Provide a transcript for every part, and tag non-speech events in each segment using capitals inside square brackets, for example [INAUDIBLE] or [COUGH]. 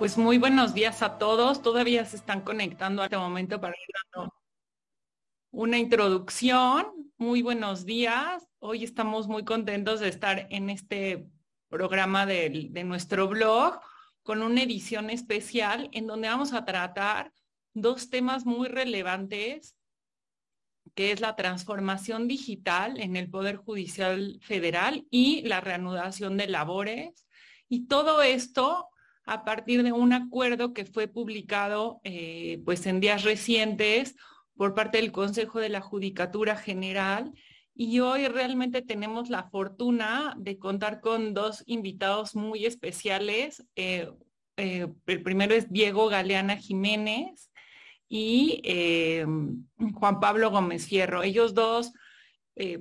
Pues muy buenos días a todos. Todavía se están conectando a este momento para ir una introducción. Muy buenos días. Hoy estamos muy contentos de estar en este programa de nuestro blog con una edición especial en donde vamos a tratar dos temas muy relevantes, que es la transformación digital en el Poder Judicial Federal y la reanudación de labores. Y todo esto a partir de un acuerdo que fue publicado eh, pues en días recientes por parte del Consejo de la Judicatura General y hoy realmente tenemos la fortuna de contar con dos invitados muy especiales. Eh, eh, el primero es Diego Galeana Jiménez y Juan Pablo Gómez Fierro. Ellos dos,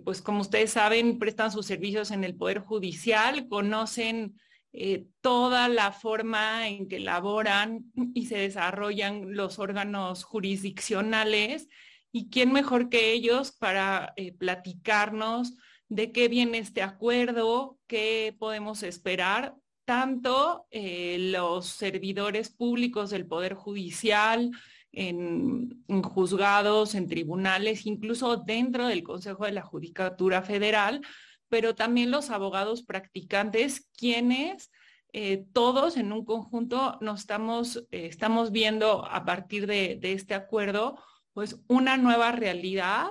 pues como ustedes saben, prestan sus servicios en el Poder Judicial, conocen eh, toda la forma en que elaboran y se desarrollan los órganos jurisdiccionales y quién mejor que ellos para eh, platicarnos de qué viene este acuerdo, qué podemos esperar, tanto eh, los servidores públicos del Poder Judicial, en, juzgados, en tribunales, incluso dentro del Consejo de la Judicatura Federal, pero también los abogados practicantes, quienes eh, todos en un conjunto nos estamos, eh, estamos viendo a partir de, este acuerdo, pues una nueva realidad,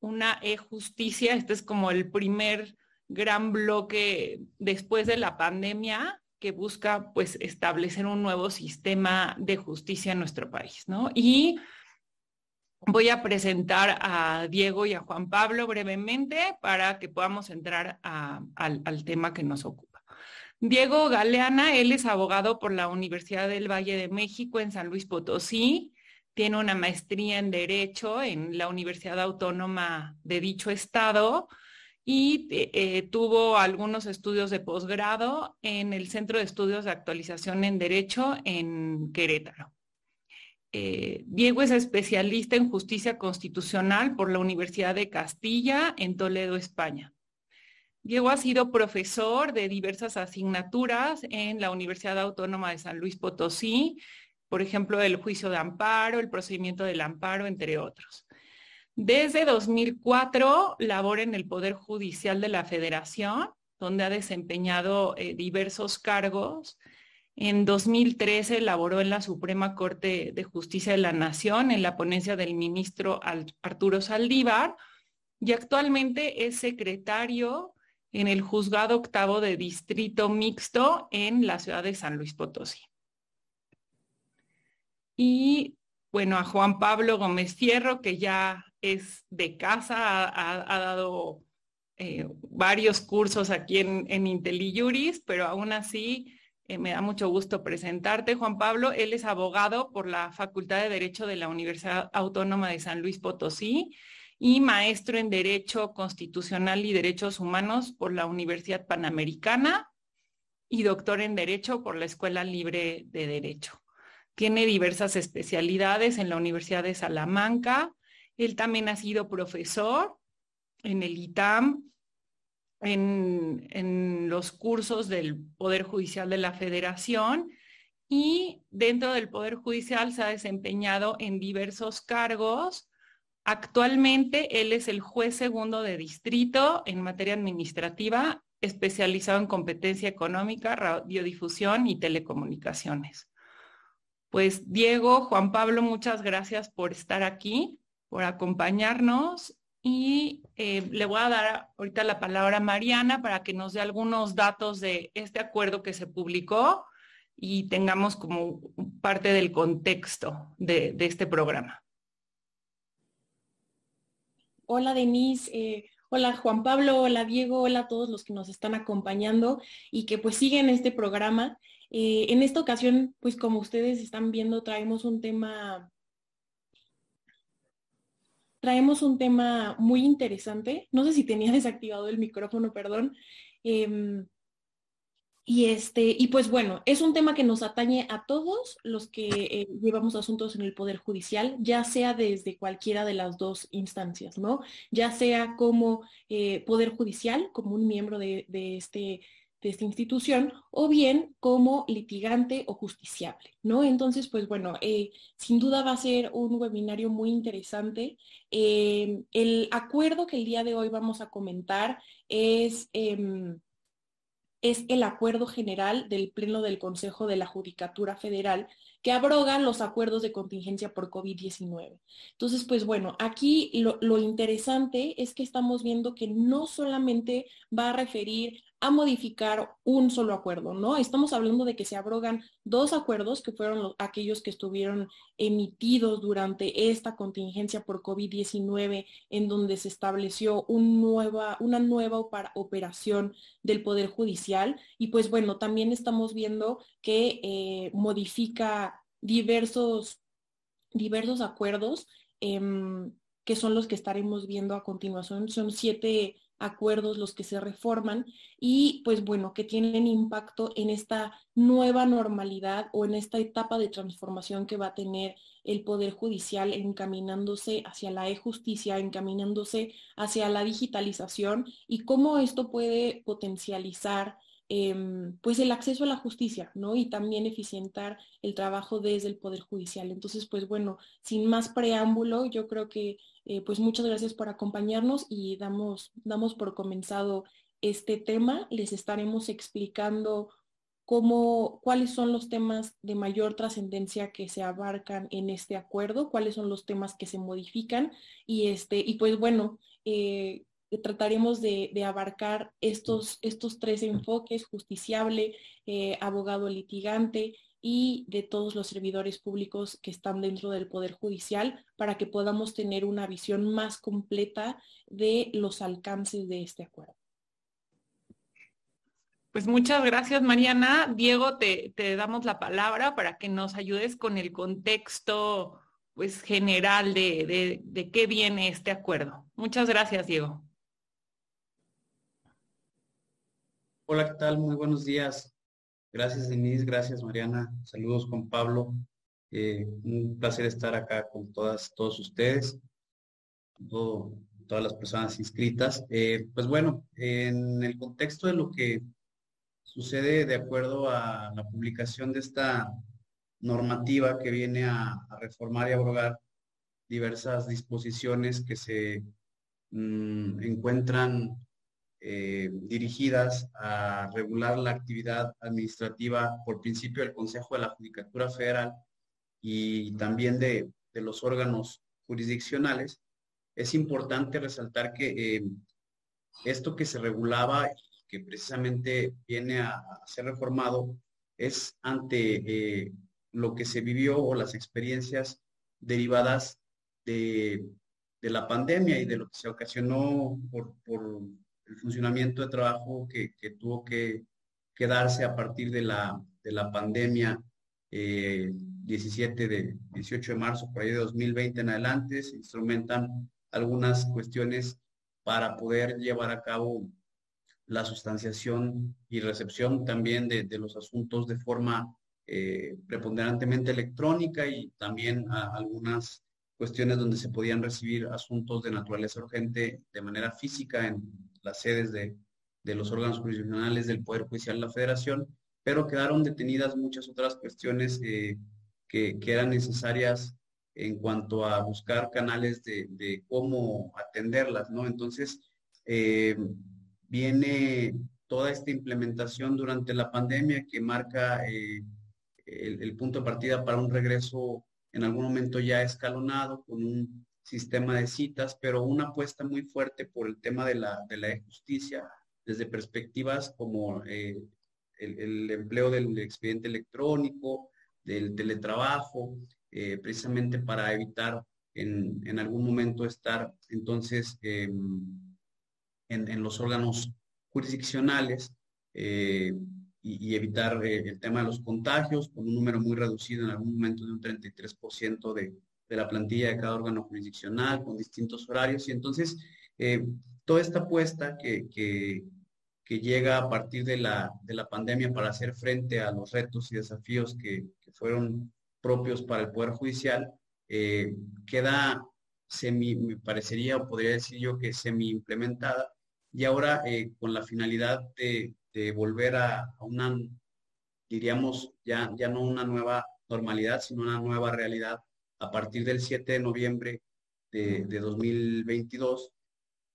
una e-justicia. Este es como el primer gran bloque después de la pandemia que busca pues establecer un nuevo sistema de justicia en nuestro país, ¿no? Y Voy a presentar a Diego y a Juan Pablo brevemente para que podamos entrar al, tema que nos ocupa. Diego Galeana, él es abogado por la Universidad del Valle de México en San Luis Potosí. Tiene una maestría en Derecho en la Universidad Autónoma de dicho estado y eh, tuvo algunos estudios de posgrado en el Centro de Estudios de Actualización en Derecho en Querétaro. Eh, Diego es especialista en justicia constitucional por la Universidad de Castilla en Toledo, España. Diego ha sido profesor de diversas asignaturas en la Universidad Autónoma de San Luis Potosí, por ejemplo, el juicio de amparo, el procedimiento del amparo, entre otros. Desde 2004 labora en el Poder Judicial de la Federación, donde ha desempeñado eh, diversos cargos en 2013 elaboró en la Suprema Corte de Justicia de la Nación en la ponencia del ministro Arturo Saldívar y actualmente es secretario en el Juzgado Octavo de Distrito Mixto en la ciudad de San Luis Potosí. Y bueno, a Juan Pablo Gómez Fierro, que ya es de casa, ha, dado eh, varios cursos aquí en, en pero aún así eh, me da mucho gusto presentarte, Juan Pablo. Él es abogado por la Facultad de Derecho de la Universidad Autónoma de San Luis Potosí y maestro en Derecho Constitucional y Derechos Humanos por la Universidad Panamericana y doctor en Derecho por la Escuela Libre de Derecho. Tiene diversas especialidades en la Universidad de Salamanca. Él también ha sido profesor en el ITAM, en, los cursos del Poder Judicial de la Federación y dentro del Poder Judicial se ha desempeñado en diversos cargos. Actualmente él es el juez segundo de distrito en materia administrativa, especializado en competencia económica, radiodifusión y telecomunicaciones. Pues Diego, Juan Pablo, muchas gracias por estar aquí, por acompañarnos y eh, le voy a dar ahorita la palabra a Mariana para que nos dé algunos datos de este acuerdo que se publicó y tengamos como parte del contexto de, este programa. Hola Denise, eh, hola Juan Pablo, hola Diego, hola a todos los que nos están acompañando y que pues siguen este programa. Eh, en esta ocasión, pues como ustedes están viendo, traemos un tema traemos un tema muy interesante. No sé si tenía [LAUGHS] desactivado el micrófono, perdón. Em, y este, y pues bueno, es un tema que nos atañe a todos los que eh, llevamos asuntos en el Poder Judicial, ya sea desde cualquiera de las dos instancias, ¿no? Ya sea como eh, Poder Judicial, como un miembro de, este, de esta institución o bien como litigante o justiciable, ¿no? Entonces, pues bueno, eh, sin duda va a ser un webinario muy interesante. Eh, el acuerdo que el día de hoy vamos a comentar es... Em, es el acuerdo general del Pleno del Consejo de la Judicatura Federal que abrogan los acuerdos de contingencia por COVID-19. Entonces, pues bueno, aquí lo, interesante es que estamos viendo que no solamente va a referir a modificar un solo acuerdo, ¿no? Estamos hablando de que se abrogan dos acuerdos que fueron los, aquellos que estuvieron emitidos durante esta contingencia por COVID-19, en donde se estableció un nueva, una nueva operación del Poder Judicial. Y pues bueno, también estamos viendo que eh, modifica diversos, diversos acuerdos. Eh, que son los que estaremos viendo a continuación. Son siete acuerdos los que se reforman y pues bueno, que tienen impacto en esta nueva normalidad o en esta etapa de transformación que va a tener el Poder Judicial encaminándose hacia la e-justicia, encaminándose hacia la digitalización y cómo esto puede potencializar Em, pues el acceso a la justicia, ¿no? Y también eficientar el trabajo desde el Poder Judicial. Entonces, pues bueno, sin más preámbulo, yo creo que eh, pues muchas gracias por acompañarnos y damos, damos por comenzado este tema. Les estaremos explicando cómo, cuáles son los temas de mayor trascendencia que se abarcan en este acuerdo, cuáles son los temas que se modifican y este, y pues bueno, eh, trataremos de, abarcar estos, estos tres enfoques, justiciable, eh, abogado litigante y de todos los servidores públicos que están dentro del Poder Judicial para que podamos tener una visión más completa de los alcances de este acuerdo. Pues muchas gracias, Mariana. Diego, te, damos la palabra para que nos ayudes con el contexto pues, general de, de qué viene este acuerdo. Muchas gracias, Diego. Hola, ¿qué tal? Muy buenos días. Gracias, Denise. Gracias, Mariana. Saludos con Pablo. Eh, un placer estar acá con todas, todos ustedes, todas las personas inscritas. Eh, pues bueno, en el contexto de lo que sucede de acuerdo a la publicación de esta normativa que viene a, reformar y abrogar diversas disposiciones que se mm, encuentran eh, dirigidas a regular la actividad administrativa por principio del Consejo de la Judicatura Federal y también de, los órganos jurisdiccionales, es importante resaltar que eh, esto que se regulaba y que precisamente viene a, ser reformado es ante eh, lo que se vivió o las experiencias derivadas de, la pandemia y de lo que se ocasionó por el funcionamiento de trabajo que, tuvo que, quedarse a partir de la, de la pandemia 17 eh, de 18 de marzo, por ahí de 2020 en adelante, se instrumentan algunas cuestiones para poder llevar a cabo la sustanciación y recepción también de, los asuntos de forma eh, preponderantemente electrónica y también algunas cuestiones donde se podían recibir asuntos de naturaleza urgente de manera física en las sedes de, los órganos jurisdiccionales del Poder Judicial de la Federación, pero quedaron detenidas muchas otras cuestiones eh, que, eran necesarias en cuanto a buscar canales de, cómo atenderlas, ¿no? Entonces, eh, viene toda esta implementación durante la pandemia que marca eh, el, punto de partida para un regreso en algún momento ya escalonado, con un sistema de citas, pero una apuesta muy fuerte por el tema de la, de la justicia desde perspectivas como eh, el, empleo del expediente electrónico, del teletrabajo, eh, precisamente para evitar en, algún momento estar entonces em, en, los órganos jurisdiccionales eh, y, evitar el tema de los contagios con un número muy reducido en algún momento de un 33% de, de la plantilla de cada órgano jurisdiccional con distintos horarios. Y entonces, eh, toda esta apuesta que, que, llega a partir de la, de la, pandemia para hacer frente a los retos y desafíos que, fueron propios para el Poder Judicial, eh, queda semi, me parecería, o podría decir yo que semi implementada, y ahora eh, con la finalidad de, volver a, una, diríamos, ya, ya no una nueva normalidad, sino una nueva realidad a partir del 7 de noviembre de, 2022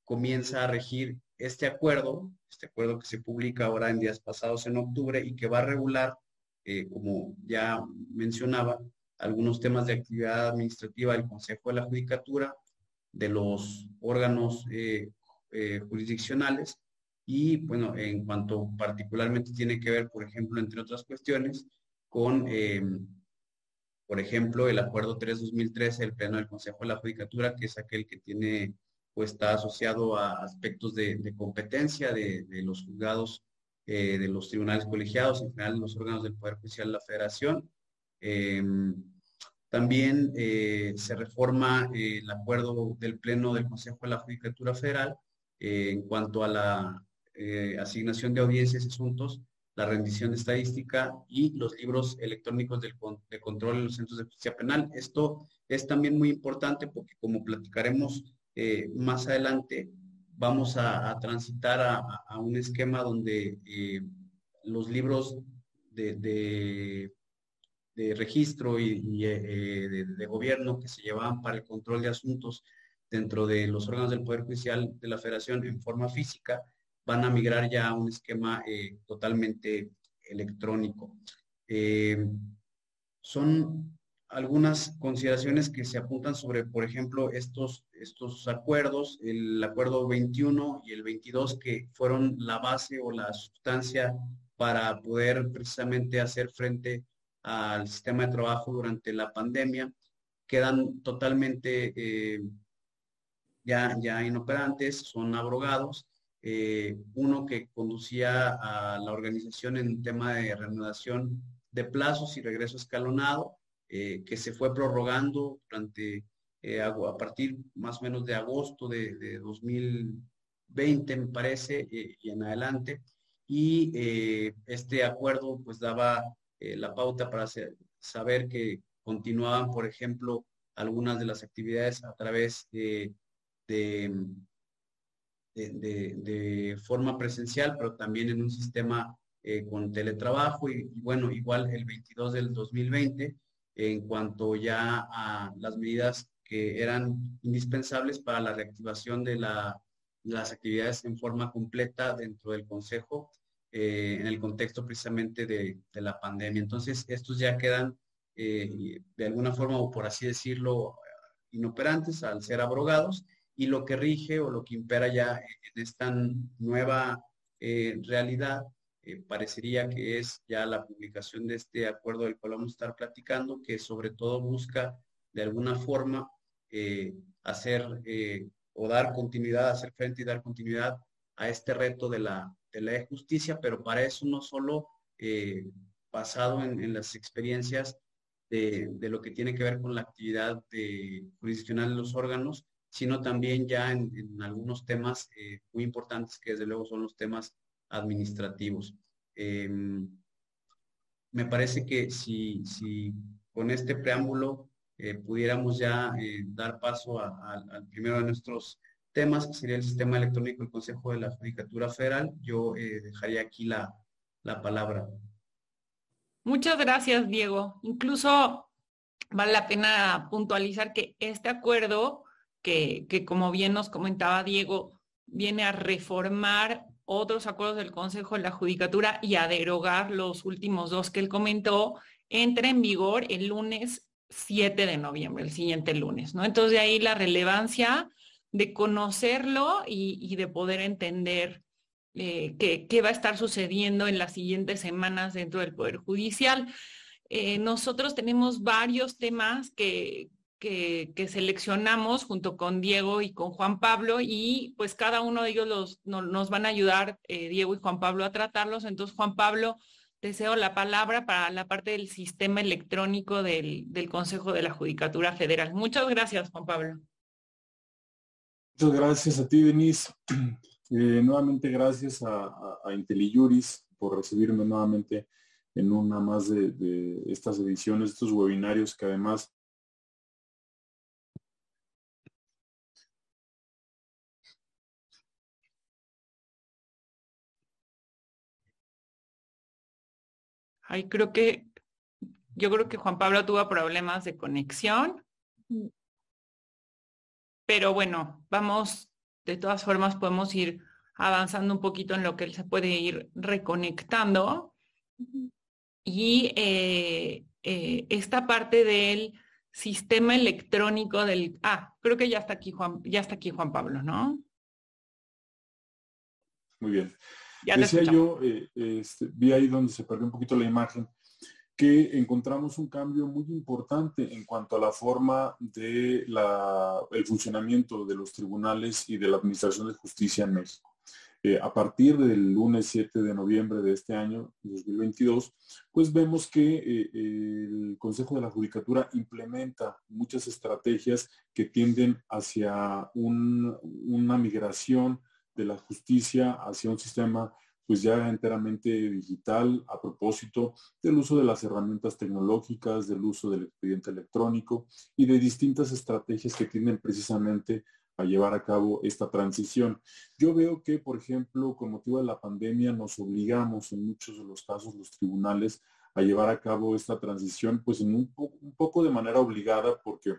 comienza a regir este acuerdo, este acuerdo que se publica ahora en días pasados en octubre y que va a regular, eh, como ya mencionaba, algunos temas de actividad administrativa del Consejo de la Judicatura, de los órganos eh, eh, jurisdiccionales y, bueno, en cuanto particularmente tiene que ver, por ejemplo, entre otras cuestiones, con por ejemplo, el Acuerdo 3-2013 del Pleno del Consejo de la Judicatura, que es aquel que tiene o está asociado a aspectos de, competencia de, los juzgados, eh, de los tribunales colegiados, en general los órganos del Poder Judicial de la Federación. Em, también eh, se reforma eh, el acuerdo del Pleno del Consejo de la Judicatura Federal en cuanto a la asignación de audiencias y asuntos la rendición de estadística y los libros electrónicos de control en los centros de justicia penal. Esto es también muy importante porque como platicaremos eh, más adelante, vamos a, transitar a, un esquema donde eh, los libros de, registro y, eh, de, gobierno que se llevaban para el control de asuntos dentro de los órganos del Poder Judicial de la Federación en forma física, van a migrar ya a un esquema eh, totalmente electrónico. Eh, son algunas consideraciones que se apuntan sobre, por ejemplo, estos, estos acuerdos, el acuerdo 21 y el 22, que fueron la base o la sustancia para poder precisamente hacer frente al sistema de trabajo durante la pandemia, quedan totalmente eh, ya, ya inoperantes, son abrogados eh, uno que conducía a la organización en tema de reanudación de plazos y regreso escalonado, eh, que se fue prorrogando durante, eh, a partir más o menos de agosto de, 2020, me parece, y en adelante. Y este acuerdo pues daba la pauta para saber que continuaban, por ejemplo, algunas de las actividades a través de de, forma presencial, pero también en un sistema eh, con teletrabajo y, bueno, igual el 22 del 2020 en cuanto ya a las medidas que eran indispensables para la reactivación de las actividades en forma completa dentro del Consejo eh, en el contexto precisamente de, la pandemia. Entonces, estos ya quedan eh, de alguna forma, o por así decirlo, inoperantes al ser abrogados y lo que rige o lo que impera ya en esta nueva eh, realidad eh, parecería que es ya la publicación de este acuerdo del cual vamos a estar platicando, que sobre todo busca de alguna forma eh, hacer o dar continuidad, hacer frente y dar continuidad a este reto de la, de la justicia, pero para eso no solo basado en, las experiencias de, de, lo que tiene que ver con la actividad de, jurisdiccional de los órganos, sino también ya en, algunos temas eh, muy importantes que desde luego son los temas administrativos. Em, me parece que si, si con este preámbulo eh, pudiéramos ya eh, dar paso al primero de nuestros temas, que sería el sistema electrónico del Consejo de la Judicatura Federal, yo dejaría aquí la, la palabra. Muchas gracias, Diego. Incluso vale la pena puntualizar que este acuerdo que, como bien nos comentaba Diego, viene a reformar otros acuerdos del Consejo de la Judicatura y a derogar los últimos dos que él comentó, entra en vigor el lunes 7 de noviembre, el siguiente lunes, ¿no? Entonces de ahí la relevancia de conocerlo y, de poder entender eh, qué, va a estar sucediendo en las siguientes semanas dentro del Poder Judicial. Eh, nosotros tenemos varios temas que, que, seleccionamos junto con Diego y con Juan Pablo y pues cada uno de ellos los, nos van a ayudar, eh, Diego y Juan Pablo, a tratarlos. Entonces, Juan Pablo, deseo la palabra para la parte del sistema electrónico del, Consejo de la Judicatura Federal. Muchas gracias, Juan Pablo. Muchas gracias a ti, Denise. [CLEARS THROAT] Eh, nuevamente gracias a, a, IntelliJuris por recibirme nuevamente en una más de, estas ediciones, estos webinarios que además Ay, creo que, yo creo que Juan Pablo tuvo problemas de conexión. Mm. Pero bueno, vamos, de todas formas podemos ir avanzando un poquito en lo que él se puede ir reconectando. Y eh, eh, esta parte del sistema electrónico del... Ah, creo que ya está aquí Juan, ya está aquí Juan Pablo, ¿no? Muy bien. Ya Decía yo, eh, este, vi ahí donde se perdió un poquito la imagen, que encontramos un cambio muy importante en cuanto a la forma de la, el funcionamiento de los tribunales y de la Administración de Justicia en México. Eh, a partir del lunes 7 de noviembre de este año, 2022, pues vemos que eh, el Consejo de la Judicatura implementa muchas estrategias que tienden hacia una migración de la justicia hacia un sistema pues ya enteramente digital a propósito del uso de las herramientas tecnológicas, del uso del expediente electrónico y de distintas estrategias que tienen precisamente a llevar a cabo esta transición. Yo veo que, por ejemplo, con motivo de la pandemia nos obligamos en muchos de los casos los tribunales a llevar a cabo esta transición pues en un, un poco de manera obligada porque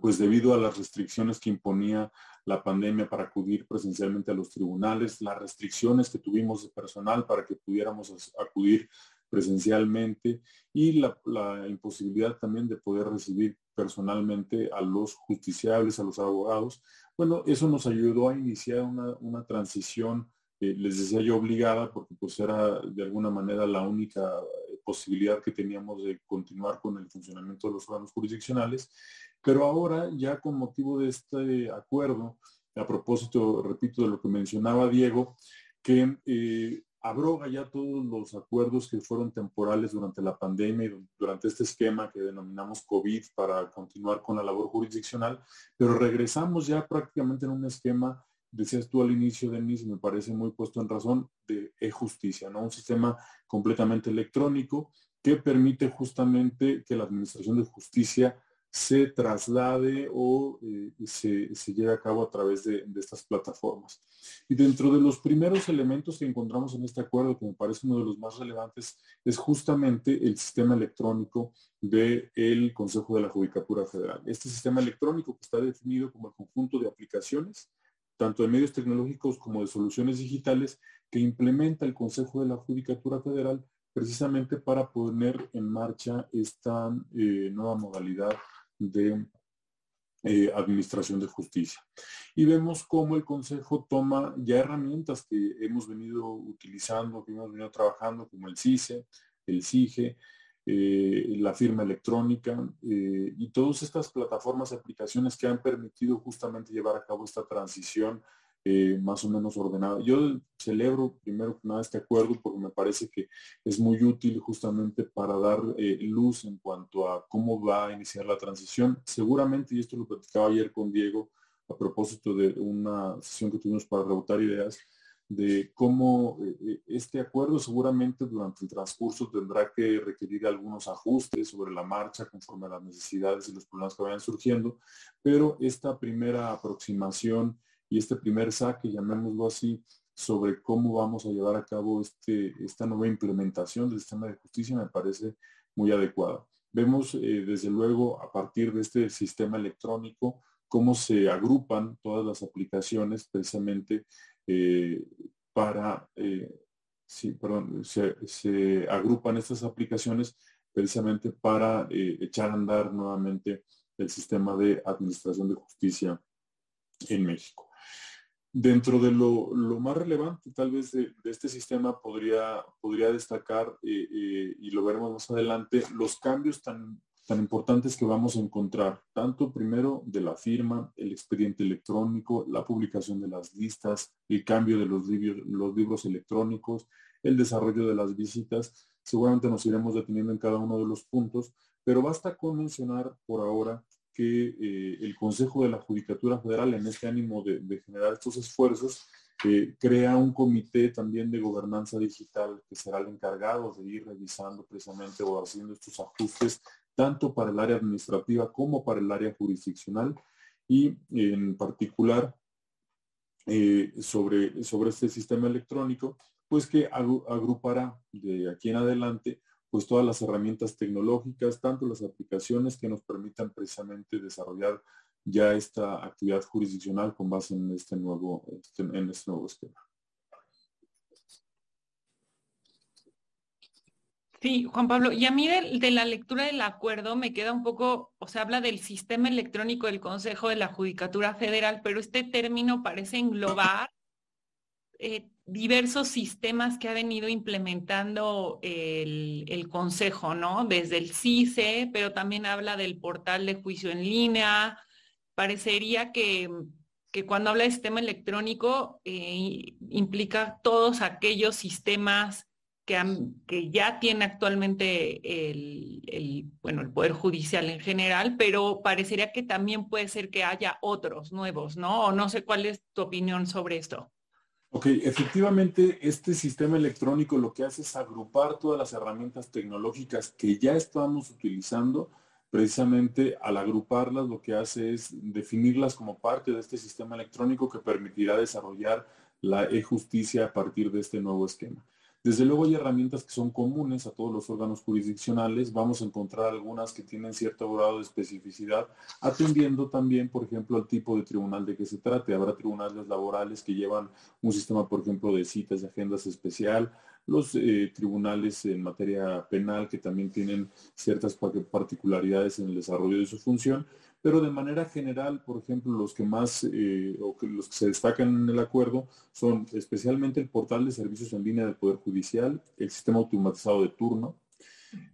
pues debido a las restricciones que imponía la pandemia para acudir presencialmente a los tribunales, las restricciones que tuvimos de personal para que pudiéramos acudir presencialmente y la, imposibilidad también de poder recibir personalmente a los justiciables, a los abogados. Bueno, eso nos ayudó a iniciar una, transición, eh, les decía yo, obligada, porque pues era de alguna manera la única posibilidad que teníamos de continuar con el funcionamiento de los órganos jurisdiccionales. Pero ahora, ya con motivo de este acuerdo, a propósito, repito, de lo que mencionaba Diego, que eh, abroga ya todos los acuerdos que fueron temporales durante la pandemia y durante este esquema que denominamos COVID para continuar con la labor jurisdiccional, pero regresamos ya prácticamente en un esquema, decías tú al inicio, Denis, me parece muy puesto en razón, de e-justicia, ¿no? Un sistema completamente electrónico que permite justamente que la Administración de Justicia se traslade o eh, se, se, lleve a cabo a través de, estas plataformas. Y dentro de los primeros elementos que encontramos en este acuerdo, que me parece uno de los más relevantes, es justamente el sistema electrónico del Consejo de la Judicatura Federal. Este sistema electrónico que está definido como el conjunto de aplicaciones, tanto de medios tecnológicos como de soluciones digitales, que implementa el Consejo de la Judicatura Federal precisamente para poner en marcha esta eh, nueva modalidad de eh, Administración de Justicia. Y vemos cómo el Consejo toma ya herramientas que hemos venido utilizando, que hemos venido trabajando, como el CICE, el CIGE, eh, la firma electrónica eh, y todas estas plataformas y aplicaciones que han permitido justamente llevar a cabo esta transición eh, más o menos ordenada. Yo celebro primero que nada este acuerdo porque me parece que es muy útil justamente para dar luz en cuanto a cómo va a iniciar la transición. Seguramente, y esto lo platicaba ayer con Diego a propósito de una sesión que tuvimos para rebotar ideas, de cómo eh, este acuerdo seguramente durante el transcurso tendrá que requerir algunos ajustes sobre la marcha conforme a las necesidades y los problemas que vayan surgiendo, pero esta primera aproximación y este primer saque, llamémoslo así, sobre cómo vamos a llevar a cabo este, esta nueva implementación del sistema de justicia me parece muy adecuada. Vemos eh, desde luego a partir de este sistema electrónico cómo se agrupan todas las aplicaciones precisamente eh, para, eh, perdón, se, agrupan estas aplicaciones precisamente para echar a andar nuevamente el sistema de administración de justicia en México. Dentro de lo, más relevante tal vez de, este sistema podría, podría destacar, eh, eh, y lo veremos más adelante, los cambios tan, tan importantes que vamos a encontrar, tanto primero de la firma, el expediente electrónico, la publicación de las listas, el cambio de los libros, los libros electrónicos, el desarrollo de las visitas. Seguramente nos iremos deteniendo en cada uno de los puntos, pero basta con mencionar por ahora que eh, el Consejo de la Judicatura Federal, en este ánimo de, generar estos esfuerzos, eh, crea un comité también de gobernanza digital que será el encargado de ir revisando precisamente o haciendo estos ajustes tanto para el área administrativa como para el área jurisdiccional y en particular eh, sobre, sobre este sistema electrónico, pues que agrupará de aquí en adelante pues todas las herramientas tecnológicas, tanto las aplicaciones que nos permitan precisamente desarrollar ya esta actividad jurisdiccional con base en este nuevo, en este nuevo esquema. Sí, Juan Pablo, y a mí de, la lectura del acuerdo me queda un poco, o sea, habla del sistema electrónico del Consejo de la Judicatura Federal, pero este término parece englobar eh, diversos sistemas que ha venido implementando el, Consejo, ¿no? Desde el CICE, pero también habla del portal de juicio en línea. Parecería que, que cuando habla de sistema electrónico eh, implica todos aquellos sistemas que, ya tiene actualmente el, bueno, el Poder Judicial en general, pero parecería que también puede ser que haya otros nuevos, ¿no? O no sé cuál es tu opinión sobre esto. Ok, efectivamente, este sistema electrónico lo que hace es agrupar todas las herramientas tecnológicas que ya estamos utilizando. Precisamente al agruparlas lo que hace es definirlas como parte de este sistema electrónico que permitirá desarrollar la e-justicia a partir de este nuevo esquema. Desde luego hay herramientas que son comunes a todos los órganos jurisdiccionales. Vamos a encontrar algunas que tienen cierto grado de especificidad, atendiendo también, por ejemplo, al tipo de tribunal de que se trate. Habrá tribunales laborales que llevan un sistema, por ejemplo, de citas y agendas especial, los eh, tribunales en materia penal que también tienen ciertas particularidades en el desarrollo de su función, pero de manera general, por ejemplo, los que más eh, o los que se destacan en el acuerdo son especialmente el portal de servicios en línea del Poder Judicial, el sistema automatizado de turno,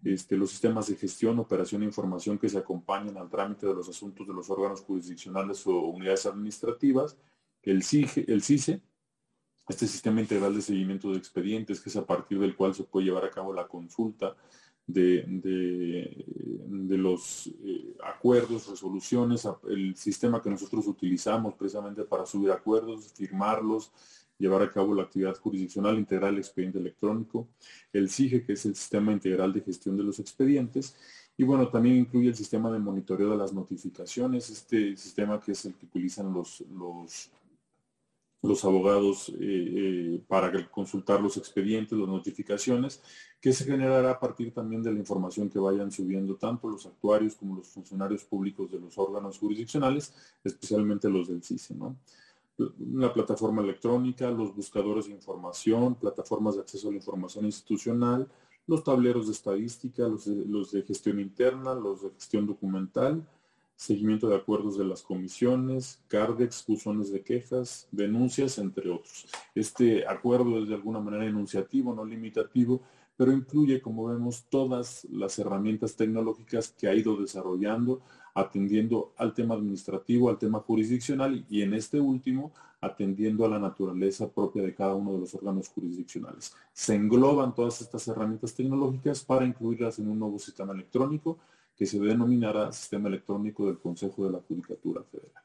este, los sistemas de gestión, operación e información que se acompañan al trámite de los asuntos de los órganos jurisdiccionales o unidades administrativas, el, CIGE, el CICE, este sistema integral de seguimiento de expedientes, que es a partir del cual se puede llevar a cabo la consulta de, de, los eh, acuerdos, resoluciones, el sistema que nosotros utilizamos precisamente para subir acuerdos, firmarlos, llevar a cabo la actividad jurisdiccional integral del expediente electrónico, el SIGE, que es el sistema integral de gestión de los expedientes, y bueno, también incluye el sistema de monitoreo de las notificaciones, este sistema que es el que utilizan los, los los abogados eh, eh, para consultar los expedientes, las notificaciones, que se generará a partir también de la información que vayan subiendo tanto los actuarios como los funcionarios públicos de los órganos jurisdiccionales, especialmente los del CICE. ¿no? La plataforma electrónica, los buscadores de información, plataformas de acceso a la información institucional, los tableros de estadística, los de gestión interna, los de gestión documental, seguimiento de acuerdos de las comisiones, CARDEX, buzones de quejas, denuncias, entre otros. Este acuerdo es de alguna manera enunciativo, no limitativo, pero incluye, como vemos, todas las herramientas tecnológicas que ha ido desarrollando, atendiendo al tema administrativo, al tema jurisdiccional y en este último, atendiendo a la naturaleza propia de cada uno de los órganos jurisdiccionales. Se engloban todas estas herramientas tecnológicas para incluirlas en un nuevo sistema electrónico que se denominará Sistema Electrónico del Consejo de la Judicatura Federal.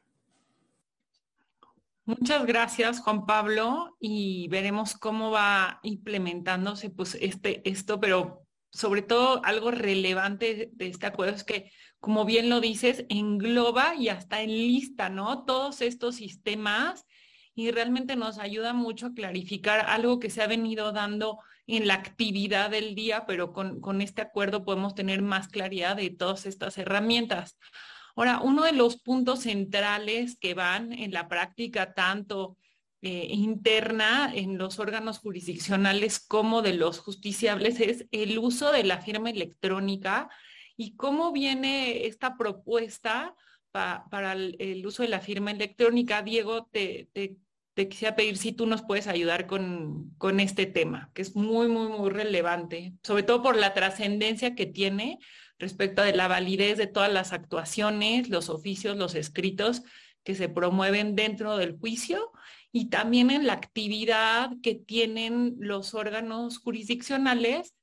Muchas gracias, Juan Pablo, y veremos cómo va implementándose pues este, esto, pero sobre todo algo relevante de este acuerdo es que, como bien lo dices, engloba y hasta enlista, ¿no? Todos estos sistemas y realmente nos ayuda mucho a clarificar algo que se ha venido dando en la actividad del día, pero con, este acuerdo podemos tener más claridad de todas estas herramientas. Ahora, uno de los puntos centrales que van en la práctica tanto eh, interna en los órganos jurisdiccionales como de los justiciables es el uso de la firma electrónica y cómo viene esta propuesta para el, uso de la firma electrónica. Diego, te, te quisiera pedir si tú nos puedes ayudar con, con este tema, que es muy, muy, muy relevante, sobre todo por la trascendencia que tiene respecto de la validez de todas las actuaciones, los oficios, los escritos que se promueven dentro del juicio y también en la actividad que tienen los órganos jurisdiccionales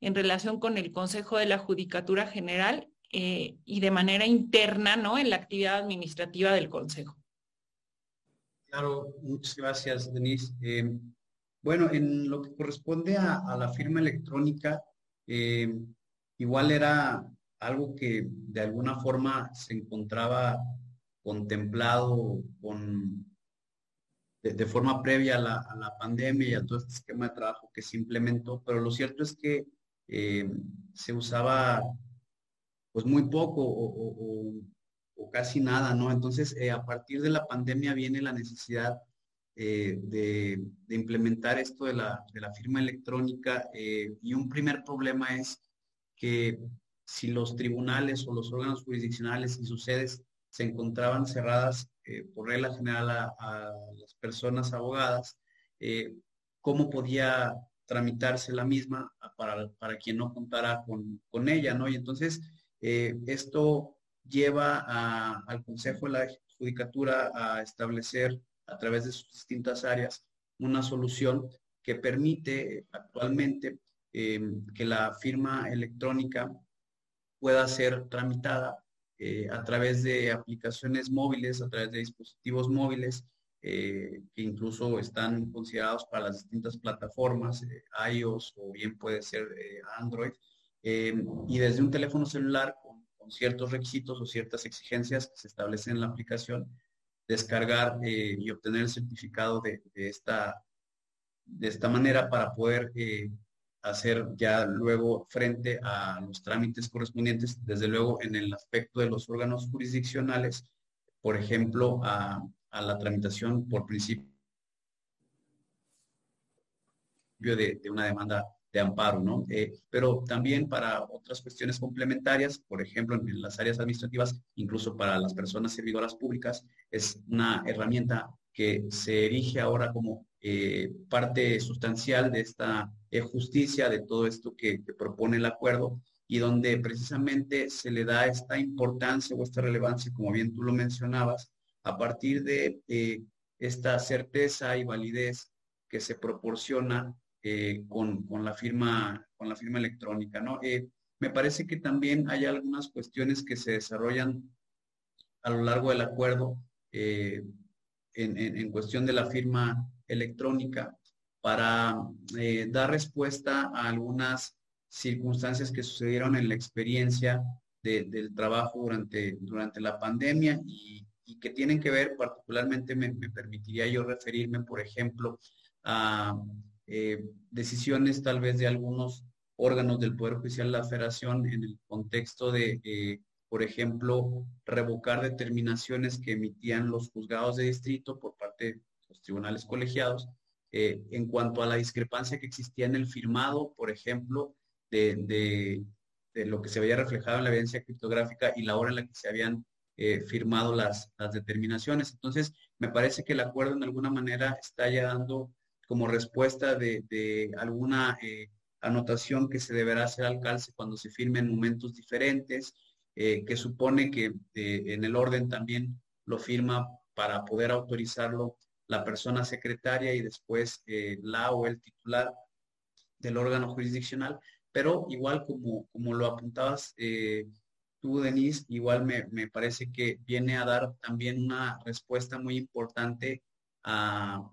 en relación con el Consejo de la Judicatura General eh, y de manera interna, ¿no? En la actividad administrativa del Consejo. Claro, muchas gracias, Denise. Eh, bueno, en lo que corresponde a, la firma electrónica, eh, igual era algo que de alguna forma se encontraba contemplado con de, forma previa a la, pandemia y a todo este esquema de trabajo que se implementó, pero lo cierto es que eh, se usaba pues muy poco o, casi nada, ¿no? Entonces, eh, a partir de la pandemia viene la necesidad eh, de, implementar esto de la, de la firma electrónica y un primer problema es que si los tribunales o los órganos jurisdiccionales y sus sedes se encontraban cerradas eh, por regla general a, las personas abogadas, eh, cómo podía tramitarse la misma para, para quien no contara con, con, ella, ¿no? Y entonces eh, esto lleva al Consejo de la Judicatura a establecer a través de sus distintas áreas una solución que permite actualmente que la firma electrónica pueda ser tramitada eh, a través de aplicaciones móviles, a través de dispositivos móviles, eh, que incluso están considerados para las distintas plataformas, eh, iOS o bien puede ser Android, y desde un teléfono celular ciertos requisitos o ciertas exigencias que se establecen en la aplicación, descargar y obtener el certificado de, esta, de esta manera para poder hacer ya luego frente a los trámites correspondientes, desde luego en el aspecto de los órganos jurisdiccionales, por ejemplo, a, la tramitación por principio de, una demanda de amparo, ¿no? Eh, pero también para otras cuestiones complementarias, por ejemplo, en las áreas administrativas, incluso para las personas servidoras públicas, es una herramienta que se erige ahora como eh, parte sustancial de esta eh, justicia, de todo esto que, propone el acuerdo y donde precisamente se le da esta importancia o esta relevancia, como bien tú lo mencionabas, a partir de esta certeza y validez que se proporciona con, la firma, con la firma electrónica. ¿no? me parece que también hay algunas cuestiones que se desarrollan a lo largo del acuerdo en, cuestión de la firma electrónica para eh, dar respuesta a algunas circunstancias que sucedieron en la experiencia del trabajo durante, durante la pandemia y, que tienen que ver particularmente, me, permitiría yo referirme, por ejemplo, a eh, decisiones tal vez de algunos órganos del Poder Judicial de la Federación en el contexto de, eh, por ejemplo, revocar determinaciones que emitían los juzgados de distrito por parte de los tribunales colegiados eh, en cuanto a la discrepancia que existía en el firmado, por ejemplo, de, lo que se había reflejado en la evidencia criptográfica y la hora en la que se habían firmado las, determinaciones. Entonces, me parece que el acuerdo en alguna manera está ya dando como respuesta de, alguna eh, anotación que se deberá hacer al calce cuando se firme en momentos diferentes, que supone que en el orden también lo firma para poder autorizarlo la persona secretaria y después eh, la o el titular del órgano jurisdiccional, pero igual como, como lo apuntabas eh, tú, Denise, igual me, parece que viene a dar también una respuesta muy importante a,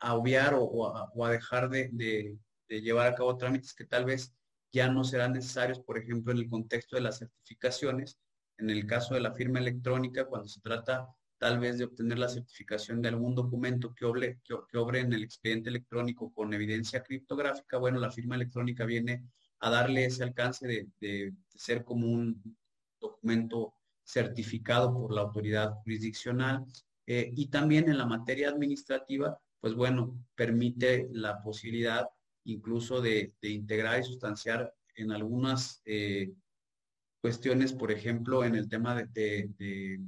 obviar o, a, dejar de, llevar a cabo trámites que tal vez ya no serán necesarios, por ejemplo, en el contexto de las certificaciones, en el caso de la firma electrónica, cuando se trata tal vez de obtener la certificación de algún documento que obre, que, obre en el expediente electrónico con evidencia criptográfica, bueno, la firma electrónica viene a darle ese alcance de, ser como un documento certificado por la autoridad jurisdiccional. Eh, y también en la materia administrativa, pues bueno, permite la posibilidad incluso de, integrar y sustanciar en algunas eh, cuestiones, por ejemplo, en el tema de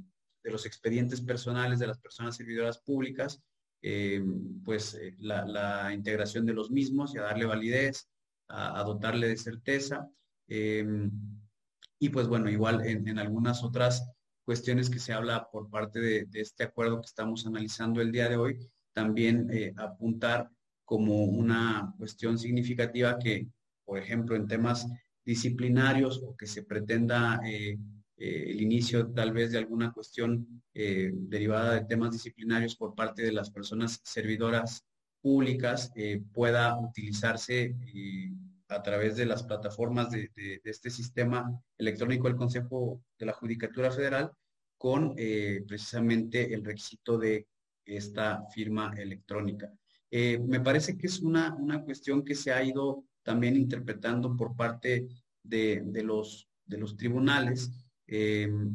de los expedientes personales de las personas servidoras públicas, eh, pues eh, la, integración de los mismos y a darle validez, a, dotarle de certeza. Y pues bueno, igual en, algunas otras cuestiones que se habla por parte de, este acuerdo que estamos analizando el día de hoy, también apuntar como una cuestión significativa que, por ejemplo, en temas disciplinarios o que se pretenda eh, el inicio tal vez de alguna cuestión eh, derivada de temas disciplinarios por parte de las personas servidoras públicas eh, pueda utilizarse a través de las plataformas de, este sistema electrónico del Consejo de la Judicatura Federal con precisamente el requisito de esta firma electrónica. Eh, me parece que es una, una cuestión que se ha ido también interpretando por parte de, los, de los tribunales, em,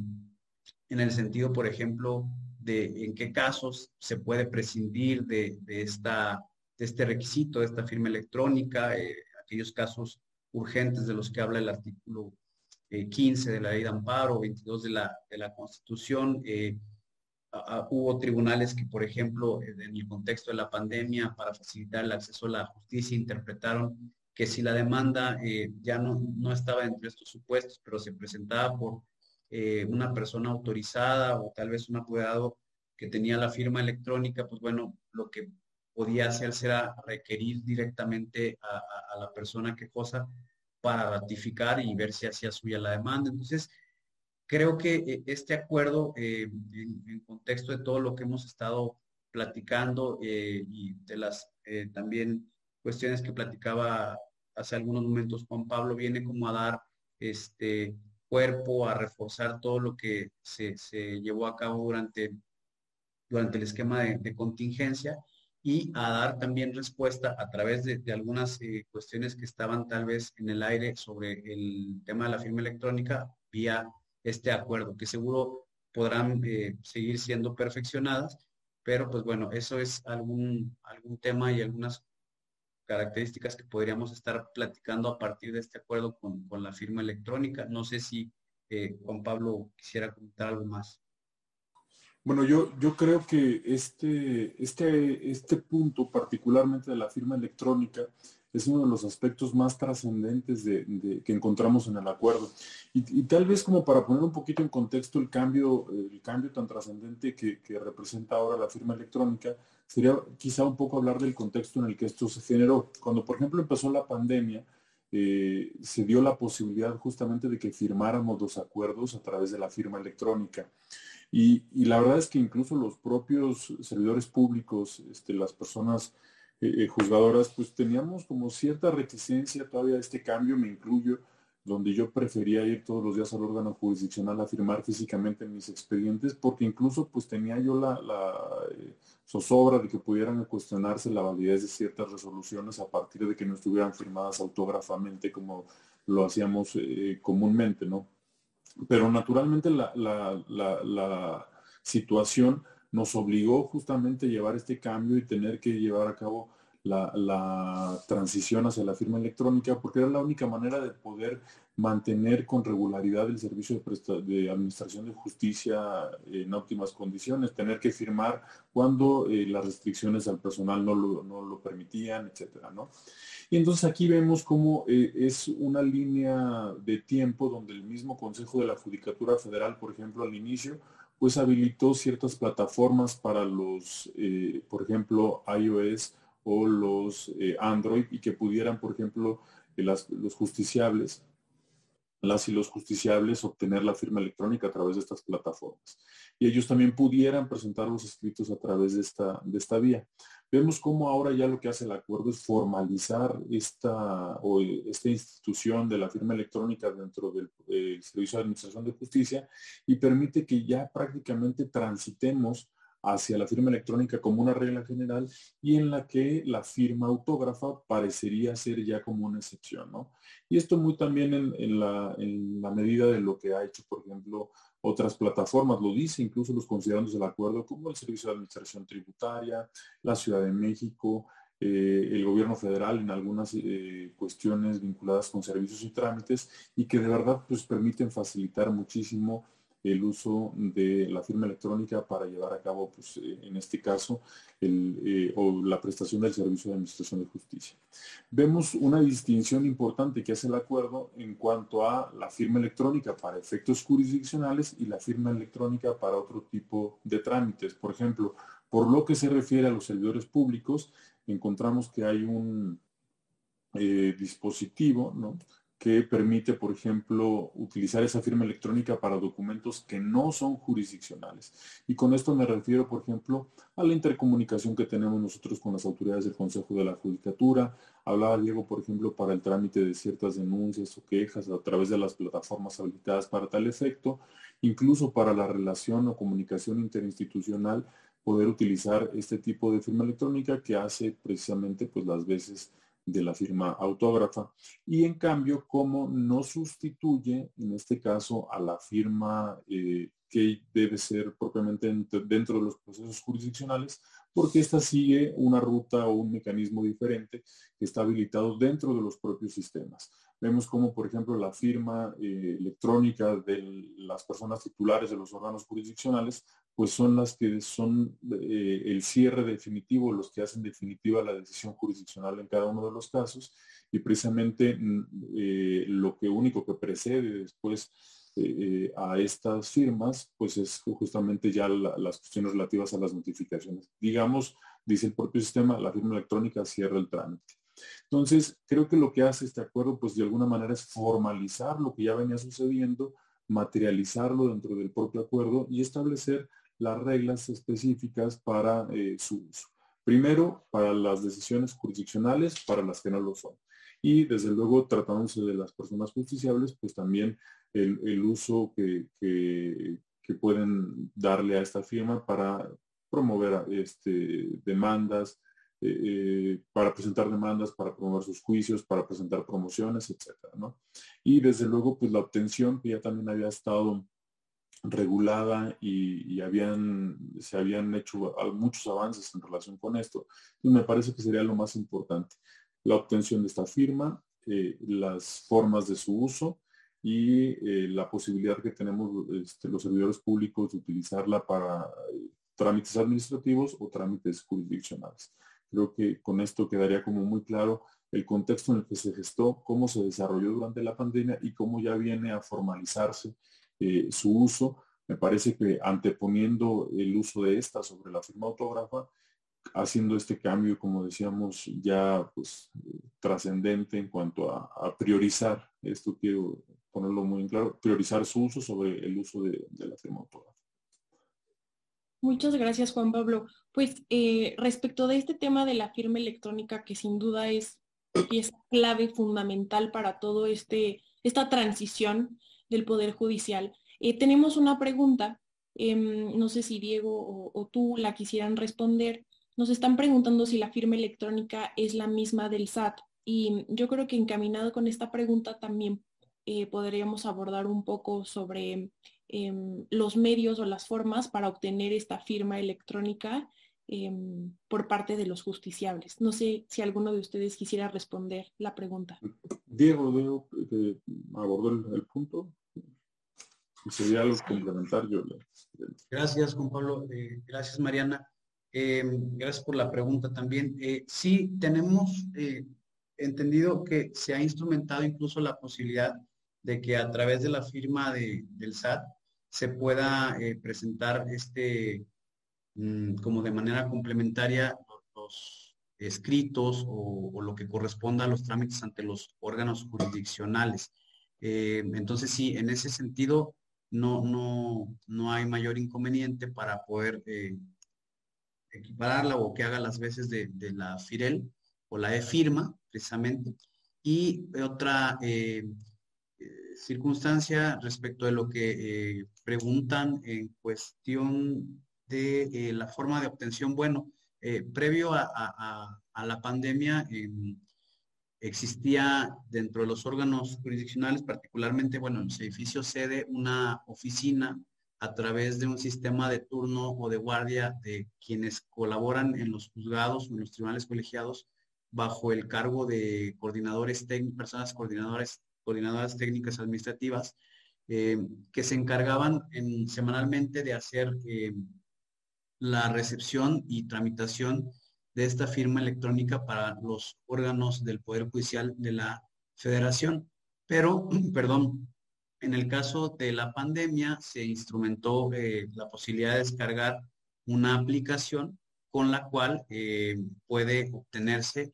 en el sentido, por ejemplo, de en qué casos se puede prescindir de, esta, de este requisito, de esta firma electrónica, eh, aquellos casos urgentes de los que habla el artículo 15 eh, de la ley de amparo, 22 de la, de la Constitución. Eh, hubo tribunales que, por ejemplo, en el contexto de la pandemia, para facilitar el acceso a la justicia, interpretaron que si la demanda eh, ya no, no estaba entre estos supuestos, pero se presentaba por una persona autorizada o tal vez un apoderado que tenía la firma electrónica, pues bueno, lo que podía hacerse era requerir directamente a, la persona que cosa para ratificar y ver si hacía suya la demanda. Entonces, creo que eh, este acuerdo, eh, en, contexto de todo lo que hemos estado platicando eh, y de las también cuestiones que platicaba hace algunos momentos Juan Pablo, viene como a dar este cuerpo, a reforzar todo lo que se, llevó a cabo durante, durante el esquema de contingencia y a dar también respuesta a través de, algunas cuestiones que estaban tal vez en el aire sobre el tema de la firma electrónica vía este acuerdo, que seguro podrán eh, seguir siendo perfeccionadas, pero pues bueno, eso es algún, algún tema y algunas características que podríamos estar platicando a partir de este acuerdo con, la firma electrónica. No sé si eh, Juan Pablo quisiera comentar algo más. Bueno, yo, yo creo que este, este, este punto, particularmente de la firma electrónica, es uno de los aspectos más trascendentes de, que encontramos en el acuerdo. Y, tal vez como para poner un poquito en contexto el cambio, el cambio tan trascendente que, representa ahora la firma electrónica, sería quizá un poco hablar del contexto en el que esto se generó. Cuando, por ejemplo, empezó la pandemia, eh, se dio la posibilidad justamente de que firmáramos los acuerdos a través de la firma electrónica. Y, la verdad es que incluso los propios servidores públicos, este, las personas eh, eh, juzgadoras, pues teníamos como cierta reticencia todavía a este cambio, me incluyo, donde yo prefería ir todos los días al órgano jurisdiccional a firmar físicamente mis expedientes, porque incluso pues tenía yo la, eh, zozobra de que pudieran cuestionarse la validez de ciertas resoluciones a partir de que no estuvieran firmadas autógrafamente como lo hacíamos comúnmente, ¿no? Pero naturalmente la, situación nos obligó justamente a llevar este cambio y tener que llevar a cabo la, transición hacia la firma electrónica, porque era la única manera de poder mantener con regularidad el servicio de, administración de justicia en óptimas condiciones, tener que firmar cuando eh, las restricciones al personal no lo, no lo permitían, etcétera, ¿no? Y entonces aquí vemos cómo eh, es una línea de tiempo donde el mismo Consejo de la Judicatura Federal, por ejemplo, al inicio, pues habilitó ciertas plataformas para los, eh, por ejemplo, iOS o los eh, Android y que pudieran, por ejemplo, los justiciables, las y los justiciables obtener la firma electrónica a través de estas plataformas. Y ellos también pudieran presentar los escritos a través de esta, de esta vía. Vemos cómo ahora ya lo que hace el acuerdo es formalizar esta, o esta institución de la firma electrónica dentro del Servicio de Administración de Justicia y permite que ya prácticamente transitemos hacia la firma electrónica como una regla general y en la que la firma autógrafa parecería ser ya como una excepción, ¿no? Y esto muy también en, la, en la medida de lo que ha hecho, por ejemplo, otras plataformas, lo dice incluso los considerandos del acuerdo, como el Servicio de Administración Tributaria, la Ciudad de México, eh, el gobierno federal en algunas eh, cuestiones vinculadas con servicios y trámites y que de verdad pues permiten facilitar muchísimo el uso de la firma electrónica para llevar a cabo, pues, eh, en este caso, el, o la prestación del servicio de administración de justicia. Vemos una distinción importante que hace el acuerdo en cuanto a la firma electrónica para efectos jurisdiccionales y la firma electrónica para otro tipo de trámites. Por ejemplo, por lo que se refiere a los servidores públicos, encontramos que hay un eh, dispositivo ¿no? Que permite, por ejemplo, utilizar esa firma electrónica para documentos que no son jurisdiccionales. Y con esto me refiero, por ejemplo, a la intercomunicación que tenemos nosotros con las autoridades del Consejo de la Judicatura. Hablaba Diego, por ejemplo, para el trámite de ciertas denuncias o quejas a través de las plataformas habilitadas para tal efecto, incluso para la relación o comunicación interinstitucional poder utilizar este tipo de firma electrónica que hace precisamente pues las veces de la firma autógrafa y en cambio como no sustituye en este caso a la firma eh, que debe ser propiamente dentro de los procesos jurisdiccionales porque ésta sigue una ruta o un mecanismo diferente que está habilitado dentro de los propios sistemas. Vemos como, por ejemplo, la firma eh, electrónica de las personas titulares de los órganos jurisdiccionales, pues son las que son eh, el cierre definitivo, los que hacen definitiva la decisión jurisdiccional en cada uno de los casos. Y precisamente mm, eh, lo que único que precede después a estas firmas, pues es justamente ya las cuestiones relativas a las notificaciones. Digamos, dice el propio sistema, la firma electrónica cierra el trámite. Entonces, creo que lo que hace este acuerdo, pues de alguna manera es formalizar lo que ya venía sucediendo, materializarlo dentro del propio acuerdo y establecer las reglas específicas para eh, su uso. Primero, para las decisiones jurisdiccionales, para las que no lo son. Y desde luego, tratándose de las personas justiciables, pues también el, uso que, que, pueden darle a esta firma para promover este, demandas, eh, eh, para presentar demandas, para promover sus juicios, para presentar promociones, etcétera, ¿no? Y desde luego, pues la obtención que ya también había estado regulada y, habían, se habían hecho muchos avances en relación con esto. Entonces me parece que sería lo más importante. La obtención de esta firma, eh, las formas de su uso y la posibilidad que tenemos este, los servidores públicos de utilizarla para trámites administrativos o trámites jurisdiccionales. Creo que con esto quedaría como muy claro el contexto en el que se gestó, cómo se desarrolló durante la pandemia y cómo ya viene a formalizarse eh, su uso. Me parece que anteponiendo el uso de esta sobre la firma autógrafa, haciendo este cambio, como decíamos, ya pues trascendente en cuanto a, priorizar, esto quiero ponerlo muy en claro, priorizar su uso sobre el uso de la firma autógrafa. Muchas gracias, Juan Pablo. Pues eh, respecto de este tema de la firma electrónica, que sin duda es clave fundamental para todo este esta transición del poder judicial, eh, tenemos una pregunta. Em, no sé si Diego o, o tú la quisieran responder. Nos están preguntando si la firma electrónica es la misma del SAT. Y yo creo que encaminado con esta pregunta también eh, podríamos abordar un poco sobre em, los medios o las formas para obtener esta firma electrónica em, por parte de los justiciables. No sé si alguno de ustedes quisiera responder la pregunta. Diego, Diego eh, abordó el, punto. Sería algo complementario. Gracias, Juan Pablo. Eh, gracias, Mariana. Em, gracias por la pregunta también. sí, tenemos entendido que se ha instrumentado incluso la posibilidad de que a través de la firma del SAT se pueda eh, presentar este, mm, como de manera complementaria, los, escritos o, lo que corresponda a los trámites ante los órganos jurisdiccionales. Eh, entonces, sí, en ese sentido, no, no, no hay mayor inconveniente para poder eh, equipararla o que haga las veces de, la FIREL o la e-firma, precisamente. Y otra circunstancia respecto de lo que eh, preguntan en cuestión de eh, la forma de obtención. Bueno, eh, previo a, la pandemia em, existía dentro de los órganos jurisdiccionales, particularmente, bueno, en los edificios sede, una oficina a través de un sistema de turno o de guardia de quienes colaboran en los juzgados o en los tribunales colegiados bajo el cargo de coordinadores personas coordinadoras coordinadoras técnicas administrativas, eh, que se encargaban en, semanalmente de hacer eh, la recepción y tramitación de esta firma electrónica para los órganos del Poder Judicial de la Federación. Pero, [CLEARS THROAT] perdón, en el caso de la pandemia se instrumentó eh, la posibilidad de descargar una aplicación con la cual puede obtenerse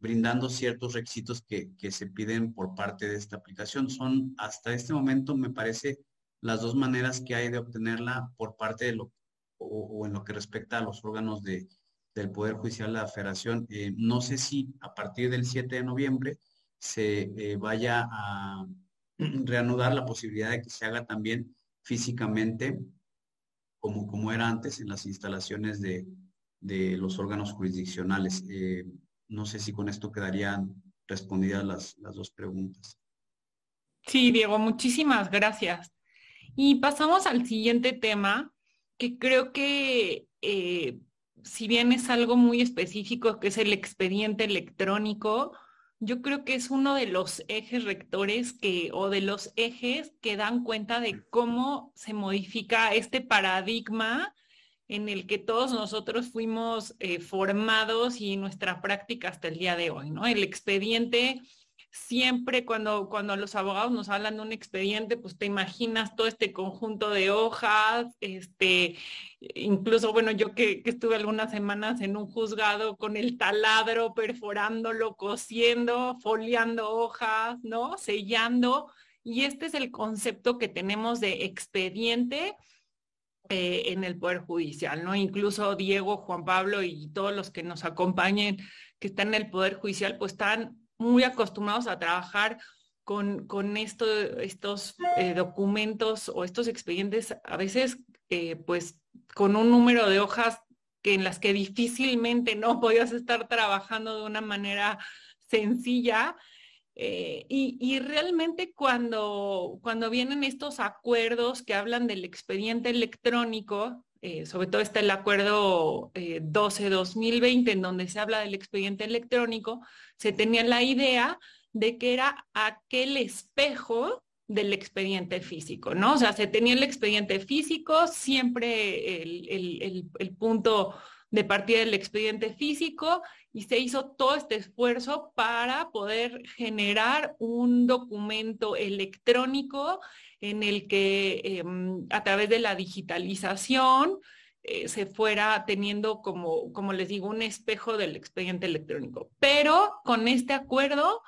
brindando ciertos requisitos que, se piden por parte de esta aplicación. Son hasta este momento, me parece, las dos maneras que hay de obtenerla por parte de lo o, en lo que respecta a los órganos de, del Poder Judicial de la Federación. Eh, no sé si a partir del 7 de noviembre se eh, vaya a [CLEARS THROAT] reanudar la posibilidad de que se haga también físicamente como, como era antes en las instalaciones de, los órganos jurisdiccionales. Eh, no sé si con esto quedarían respondidas las, dos preguntas. Sí, Diego, muchísimas gracias. Y pasamos al siguiente tema, que creo que eh, si bien es algo muy específico, que es el expediente electrónico, yo creo que es uno de los ejes rectores que, o de los ejes que dan cuenta de cómo se modifica este paradigma en el que todos nosotros fuimos eh, formados y nuestra práctica hasta el día de hoy, ¿no? El expediente siempre cuando, cuando los abogados nos hablan de un expediente, pues te imaginas todo este conjunto de hojas, este, incluso, bueno, yo que, estuve algunas semanas en un juzgado con el taladro, perforándolo, cosiendo, foliando hojas, ¿no? Sellando. Y este es el concepto que tenemos de expediente eh, en el Poder Judicial, ¿no? Incluso Diego, Juan Pablo y todos los que nos acompañen que están en el Poder Judicial, pues están muy acostumbrados a trabajar con, con estos eh, documentos o estos expedientes, a veces eh, pues con un número de hojas que en las que difícilmente no podías estar trabajando de una manera sencilla. Eh, y, realmente cuando, cuando vienen estos acuerdos que hablan del expediente electrónico, sobre todo está el acuerdo 12-2020 en donde se habla del expediente electrónico, se tenía la idea de que era aquel espejo del expediente físico, ¿no? O sea, se tenía el expediente físico, siempre el, punto de partida del expediente físico y se hizo todo este esfuerzo para poder generar un documento electrónico en el que em, a través de la digitalización eh, se fuera teniendo como, como les digo, un espejo del expediente electrónico. Pero con este acuerdo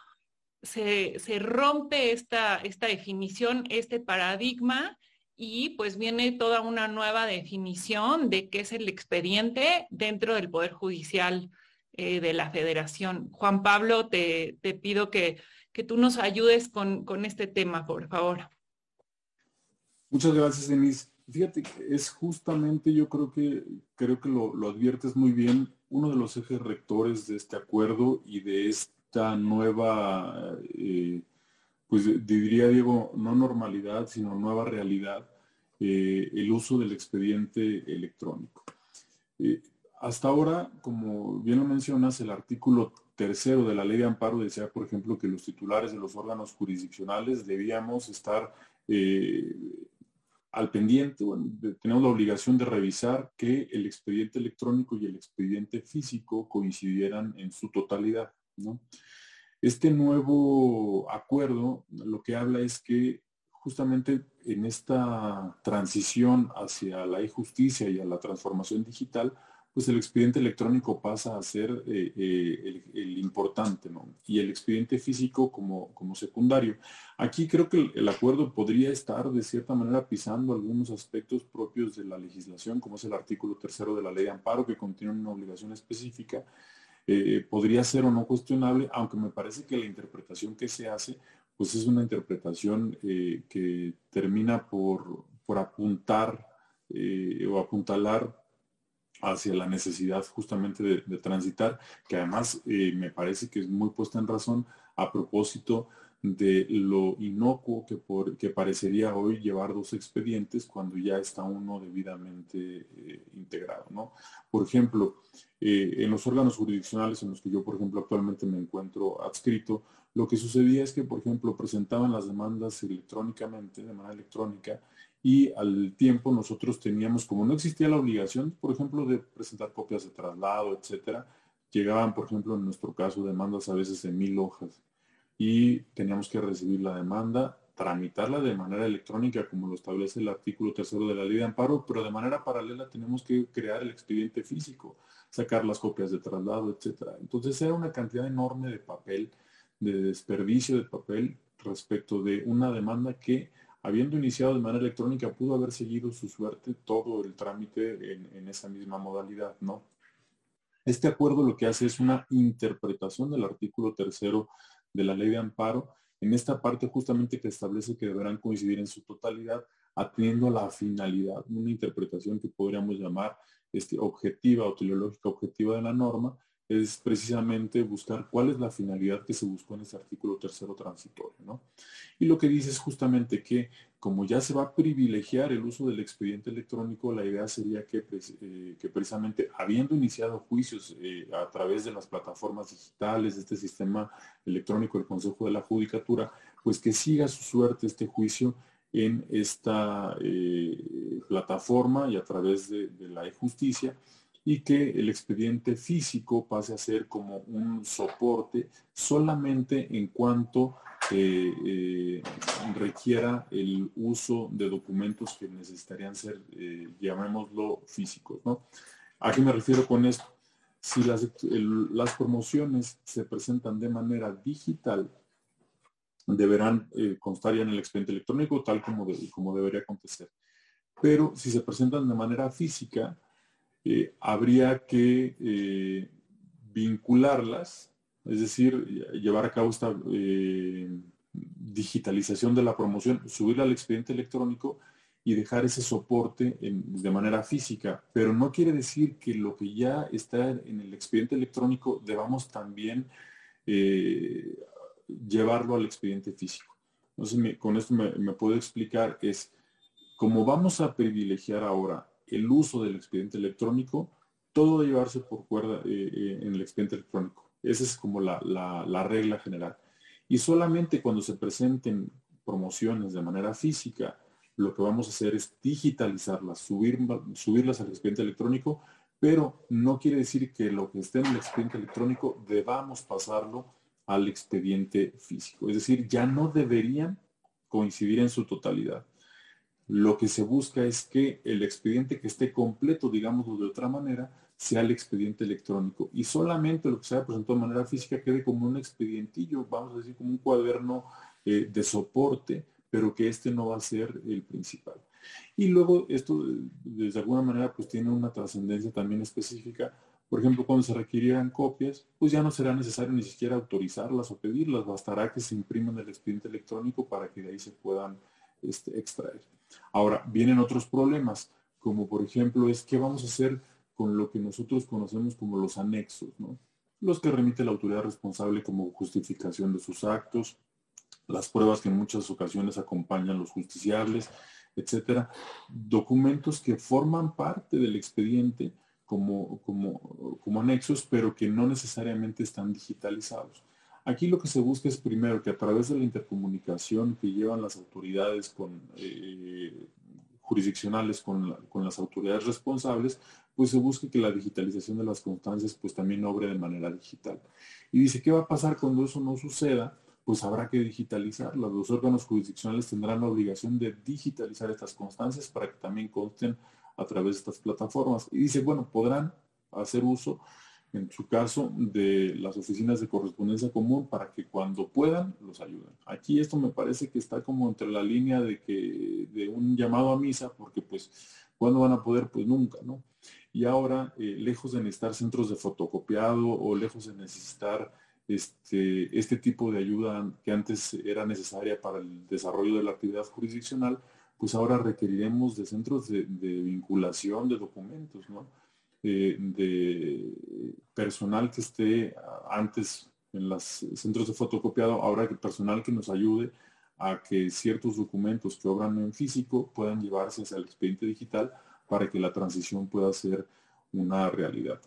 se, rompe esta, esta definición, este paradigma y pues viene toda una nueva definición de qué es el expediente dentro del Poder Judicial eh, de la Federación. Juan Pablo, te, pido que, que, tú nos ayudes con, con, este tema, por favor. Muchas gracias, Denise. Fíjate, es justamente, yo creo que, creo que lo, adviertes muy bien, uno de los ejes rectores de este acuerdo y de esta nueva, eh, pues diría Diego, no normalidad, sino nueva realidad, eh, el uso del expediente electrónico. Eh, hasta ahora, como bien lo mencionas, el artículo tercero de la ley de amparo decía, por ejemplo, que los titulares de los órganos jurisdiccionales debíamos estar al pendiente, bueno, tenemos la obligación de revisar que el expediente electrónico y el expediente físico coincidieran en su totalidad. Este nuevo acuerdo lo que habla es que justamente en esta transición hacia la e-justicia y a la transformación digital, pues el expediente electrónico pasa a ser eh, eh, el, importante, ¿no? Y el expediente físico como, como secundario. Aquí creo que el, acuerdo podría estar de cierta manera pisando algunos aspectos propios de la legislación, como es el artículo tercero de la ley de amparo, que contiene una obligación específica. Eh, podría ser o no cuestionable, aunque me parece que la interpretación que se hace, pues es una interpretación que termina por, por apuntar o apuntalar hacia la necesidad justamente de, transitar, que además eh, me parece que es muy puesta en razón a propósito de lo inocuo que, por, que parecería hoy llevar dos expedientes cuando ya está uno debidamente eh, integrado. ¿no? Por ejemplo, eh, en los órganos jurisdiccionales en los que yo, por ejemplo, actualmente me encuentro adscrito, lo que sucedía es que, por ejemplo, presentaban las demandas electrónicamente, de manera electrónica, y al tiempo nosotros teníamos, como no existía la obligación, por ejemplo, de presentar copias de traslado, etcétera, llegaban, por ejemplo, en nuestro caso, demandas a veces de mil hojas y teníamos que recibir la demanda, tramitarla de manera electrónica, como lo establece el artículo tercero de la ley de amparo, pero de manera paralela tenemos que crear el expediente físico, sacar las copias de traslado, etcétera. Entonces era una cantidad enorme de papel, de desperdicio de papel respecto de una demanda que habiendo iniciado de manera electrónica, pudo haber seguido su suerte todo el trámite en, esa misma modalidad, ¿no? Este acuerdo lo que hace es una interpretación del artículo tercero de la ley de amparo, en esta parte justamente que establece que deberán coincidir en su totalidad, atendiendo a la finalidad, una interpretación que podríamos llamar este, objetiva o teleológica objetiva de la norma, es precisamente buscar cuál es la finalidad que se buscó en ese artículo tercero transitorio. ¿no? Y lo que dice es justamente que como ya se va a privilegiar el uso del expediente electrónico, la idea sería que, eh, que precisamente habiendo iniciado juicios eh, a través de las plataformas digitales, de este sistema electrónico del Consejo de la Judicatura, pues que siga su suerte este juicio en esta eh, plataforma y a través de, de la e-justicia y que el expediente físico pase a ser como un soporte solamente en cuanto eh, eh, requiera el uso de documentos que necesitarían ser, eh, llamémoslo, físicos. ¿no? ¿A qué me refiero con esto? Si las, las promociones se presentan de manera digital, deberán constar ya en el expediente electrónico tal como, como debería acontecer. Pero si se presentan de manera física, eh, habría que eh, vincularlas, es decir, llevar a cabo esta eh, digitalización de la promoción, subirla al expediente electrónico y dejar ese soporte de manera física. Pero no quiere decir que lo que ya está en el expediente electrónico debamos también llevarlo al expediente físico. Entonces, con esto me, me puedo explicar, es como vamos a privilegiar ahora el uso del expediente electrónico, todo debe llevarse por cuerda eh, eh, en el expediente electrónico. Esa es como la, regla general. Y solamente cuando se presenten promociones de manera física, lo que vamos a hacer es digitalizarlas, subir, subirlas al expediente electrónico, pero no quiere decir que lo que esté en el expediente electrónico debamos pasarlo al expediente físico. Es decir, ya no deberían coincidir en su totalidad lo que se busca es que el expediente que esté completo, digámoslo de otra manera, sea el expediente electrónico. Y solamente lo que se haya presentado de manera física quede como un expedientillo, vamos a decir como un cuaderno eh, de soporte, pero que este no va a ser el principal. Y luego esto, de alguna manera, pues tiene una trascendencia también específica. Por ejemplo, cuando se requirieran copias, pues ya no será necesario ni siquiera autorizarlas o pedirlas, bastará que se impriman el expediente electrónico para que de ahí se puedan este, extraer. Ahora, vienen otros problemas, como por ejemplo es qué vamos a hacer con lo que nosotros conocemos como los anexos, los que remite la autoridad responsable como justificación de sus actos, las pruebas que en muchas ocasiones acompañan los justiciables, etcétera, documentos que forman parte del expediente como, como, como anexos, pero que no necesariamente están digitalizados. Aquí lo que se busca es primero que a través de la intercomunicación que llevan las autoridades con, eh, jurisdiccionales con, las autoridades responsables, pues se busque que la digitalización de las constancias pues también obre de manera digital. Y dice, ¿qué va a pasar cuando eso no suceda? Pues habrá que digitalizarlas. Los órganos jurisdiccionales tendrán la obligación de digitalizar estas constancias para que también consten a través de estas plataformas. Y dice, bueno, podrán hacer uso en su caso, de las oficinas de correspondencia común para que cuando puedan los ayuden. Aquí esto me parece que está como entre la línea de que de un llamado a misa, porque pues, ¿cuándo van a poder? Pues nunca, ¿no? Y ahora, eh, lejos de necesitar centros de fotocopiado o lejos de necesitar este, este tipo de ayuda que antes era necesaria para el desarrollo de la actividad jurisdiccional, pues ahora requeriremos de centros de, de vinculación de documentos, ¿no? De personal que esté antes en los centros de fotocopiado, ahora que personal que nos ayude a que ciertos documentos que obran en físico puedan llevarse hacia el expediente digital para que la transición pueda ser una realidad.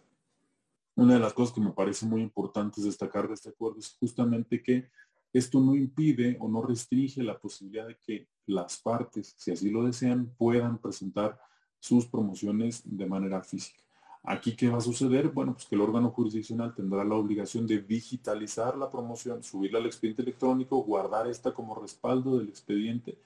Una de las cosas que me parece muy importante destacar de este acuerdo es justamente que esto no impide o no restringe la posibilidad de que las partes, si así lo desean, puedan presentar sus promociones de manera física. Aquí, ¿qué va a suceder? Bueno, pues que el órgano jurisdiccional tendrá la obligación de digitalizar la promoción, subirla al expediente electrónico, guardar esta como respaldo del expediente,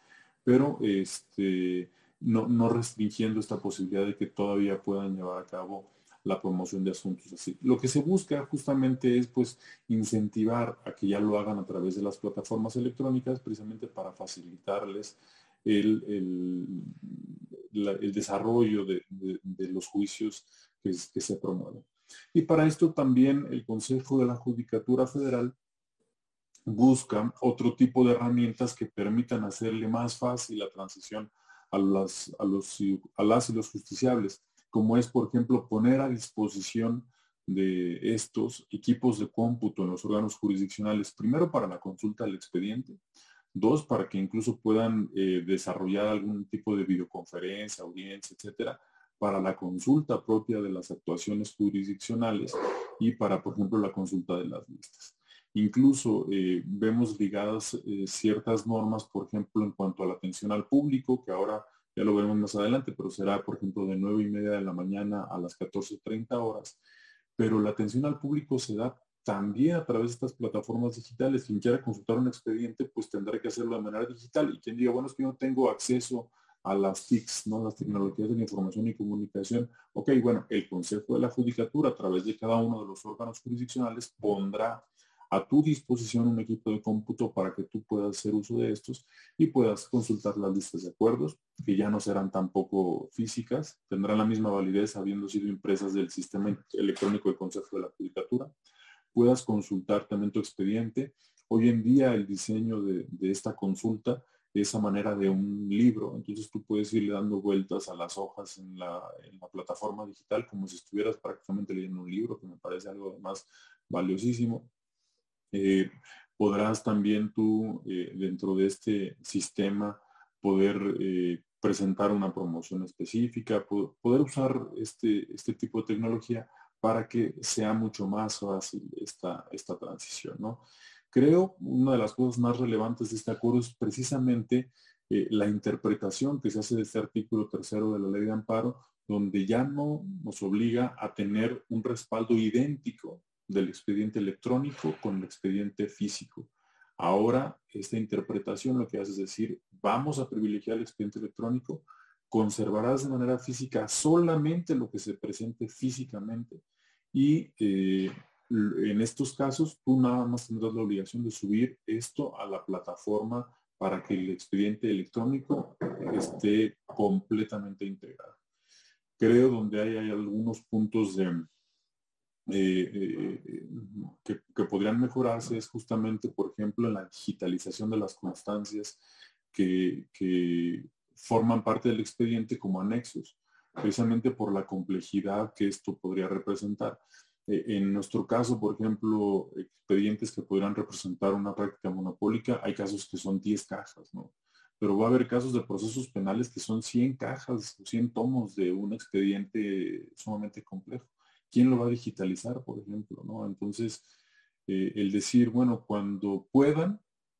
pero este, no, no restringiendo esta posibilidad de que todavía puedan llevar a cabo la promoción de asuntos así. Lo que se busca justamente es pues incentivar a que ya lo hagan a través de las plataformas electrónicas precisamente para facilitarles el, desarrollo de, los juicios que, se promueven. Y para esto también el Consejo de la Judicatura Federal busca otro tipo de herramientas que permitan hacerle más fácil la transición a, las, a, los, a las y los justiciables, como es, por ejemplo, poner a disposición de estos equipos de cómputo en los órganos jurisdiccionales, primero para la consulta del expediente, dos, para que incluso puedan eh, desarrollar algún tipo de videoconferencia, audiencia, etcétera, para la consulta propia de las actuaciones jurisdiccionales y para, por ejemplo, la consulta de las listas. Incluso eh, vemos ligadas eh, ciertas normas, por ejemplo, en cuanto a la atención al público, que ahora ya lo veremos más adelante, pero será, por ejemplo, de 9 y media de la mañana a las 14.30 horas. Pero la atención al público se da también a través de estas plataformas digitales. Quien quiera consultar un expediente, pues tendrá que hacerlo de manera digital. Y quien diga, bueno, es que yo no tengo acceso a las TICs, ¿no? las tecnologías de la información y comunicación. Ok, bueno, el Consejo de la Judicatura, a través de cada uno de los órganos jurisdiccionales, pondrá a tu disposición un equipo de cómputo para que tú puedas hacer uso de estos y puedas consultar las listas de acuerdos, que ya no serán tampoco físicas, tendrán la misma validez habiendo sido impresas del sistema electrónico del Consejo de la Judicatura. Puedas consultar también tu expediente. Hoy en día el diseño de, esta consulta es a manera de un libro, entonces tú puedes irle dando vueltas a las hojas en la, plataforma digital como si estuvieras prácticamente leyendo un libro, que me parece algo más valiosísimo eh, podrás también tú, eh, dentro de este sistema, poder eh, presentar una promoción específica, poder usar este, este tipo de tecnología para que sea mucho más fácil esta, esta transición. ¿no? Creo una de las cosas más relevantes de este acuerdo es precisamente la interpretación que se hace de este artículo tercero de la ley de amparo, donde ya no nos obliga a tener un respaldo idéntico del expediente electrónico con el expediente físico. Ahora, esta interpretación lo que hace es decir, vamos a privilegiar el expediente electrónico, conservarás de manera física solamente lo que se presente físicamente y eh, en estos casos tú nada más tendrás la obligación de subir esto a la plataforma para que el expediente electrónico esté completamente integrado. Creo donde hay algunos puntos de, eh, eh, que, podrían mejorarse es justamente, por ejemplo, en la digitalización de las constancias que, forman parte del expediente como anexos, precisamente por la complejidad que esto podría representar. Eh, en nuestro caso, por ejemplo, expedientes que podrían representar una práctica monopólica, hay casos que son 10 cajas, ¿no? Pero va a haber casos de procesos penales que son 100 cajas, 100 tomos de un expediente sumamente complejo. ¿quién lo va a digitalizar, por ejemplo? ¿no? Entonces, eh, el decir, bueno, cuando puedan,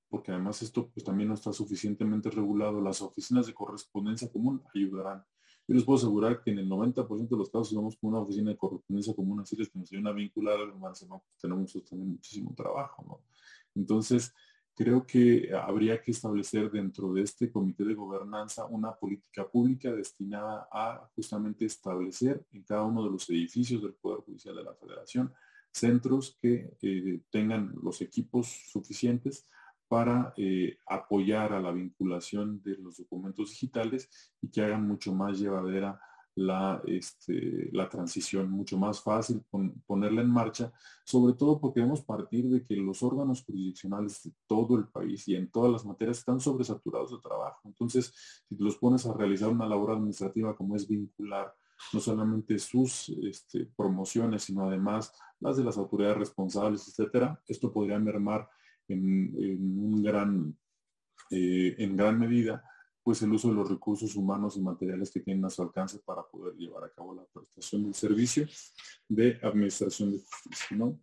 porque además esto pues también no está suficientemente regulado, las oficinas de correspondencia común ayudarán. Yo les puedo asegurar que en el 90% de los casos, vamos con una oficina de correspondencia común, así les que nos ayudan a vincular al no, pues tenemos también muchísimo trabajo. Entonces, creo que habría que establecer dentro de este comité de gobernanza una política pública destinada a justamente establecer en cada uno de los edificios del Poder Judicial de la Federación centros que eh, tengan los equipos suficientes para eh, apoyar a la vinculación de los documentos digitales y que hagan mucho más llevadera la, este, la transición mucho más fácil, ponerla en marcha, sobre todo porque debemos partir de que los órganos jurisdiccionales de todo el país y en todas las materias están sobresaturados de trabajo. Entonces, si te los pones a realizar una labor administrativa como es vincular no solamente sus este, promociones, sino además las de las autoridades responsables, etcétera, esto podría mermar en, un gran, eh, en gran medida pues el uso de los recursos humanos y materiales que tienen a su alcance para poder llevar a cabo la prestación del servicio de administración de justicia. ¿no?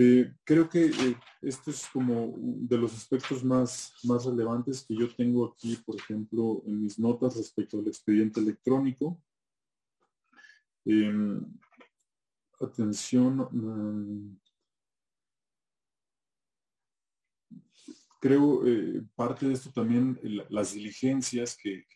Eh, creo que eh, esto es como de los aspectos más, más relevantes que yo tengo aquí, por ejemplo, en mis notas respecto al expediente electrónico. Em, atención, creo eh, parte de esto también las diligencias que,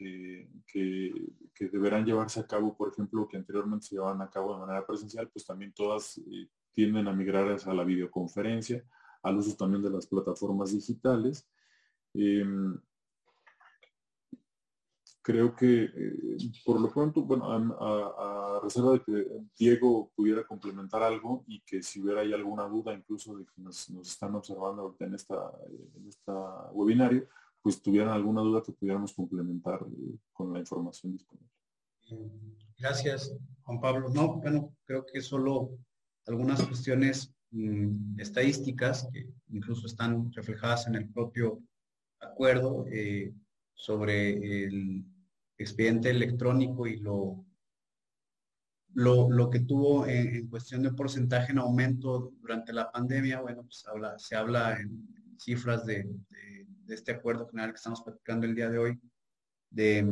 deberán llevarse a cabo, por ejemplo, que anteriormente se llevaban a cabo de manera presencial, pues también todas eh, tienden a migrar a la videoconferencia, al uso también de las plataformas digitales. Em, creo que eh, por lo pronto, bueno, a, reserva de que Diego pudiera complementar algo y que si hubiera alguna duda incluso de que nos, están observando ahorita en esta, en webinario, pues tuvieran alguna duda que pudiéramos complementar eh, con la información disponible. Gracias, Juan Pablo. No, bueno, creo que solo algunas cuestiones mm, estadísticas que incluso están reflejadas en el propio acuerdo eh, sobre el expediente electrónico y lo, lo, que tuvo en, cuestión de porcentaje en aumento durante la pandemia. Bueno, pues habla, se habla en cifras de este acuerdo general que estamos platicando el día de hoy, de,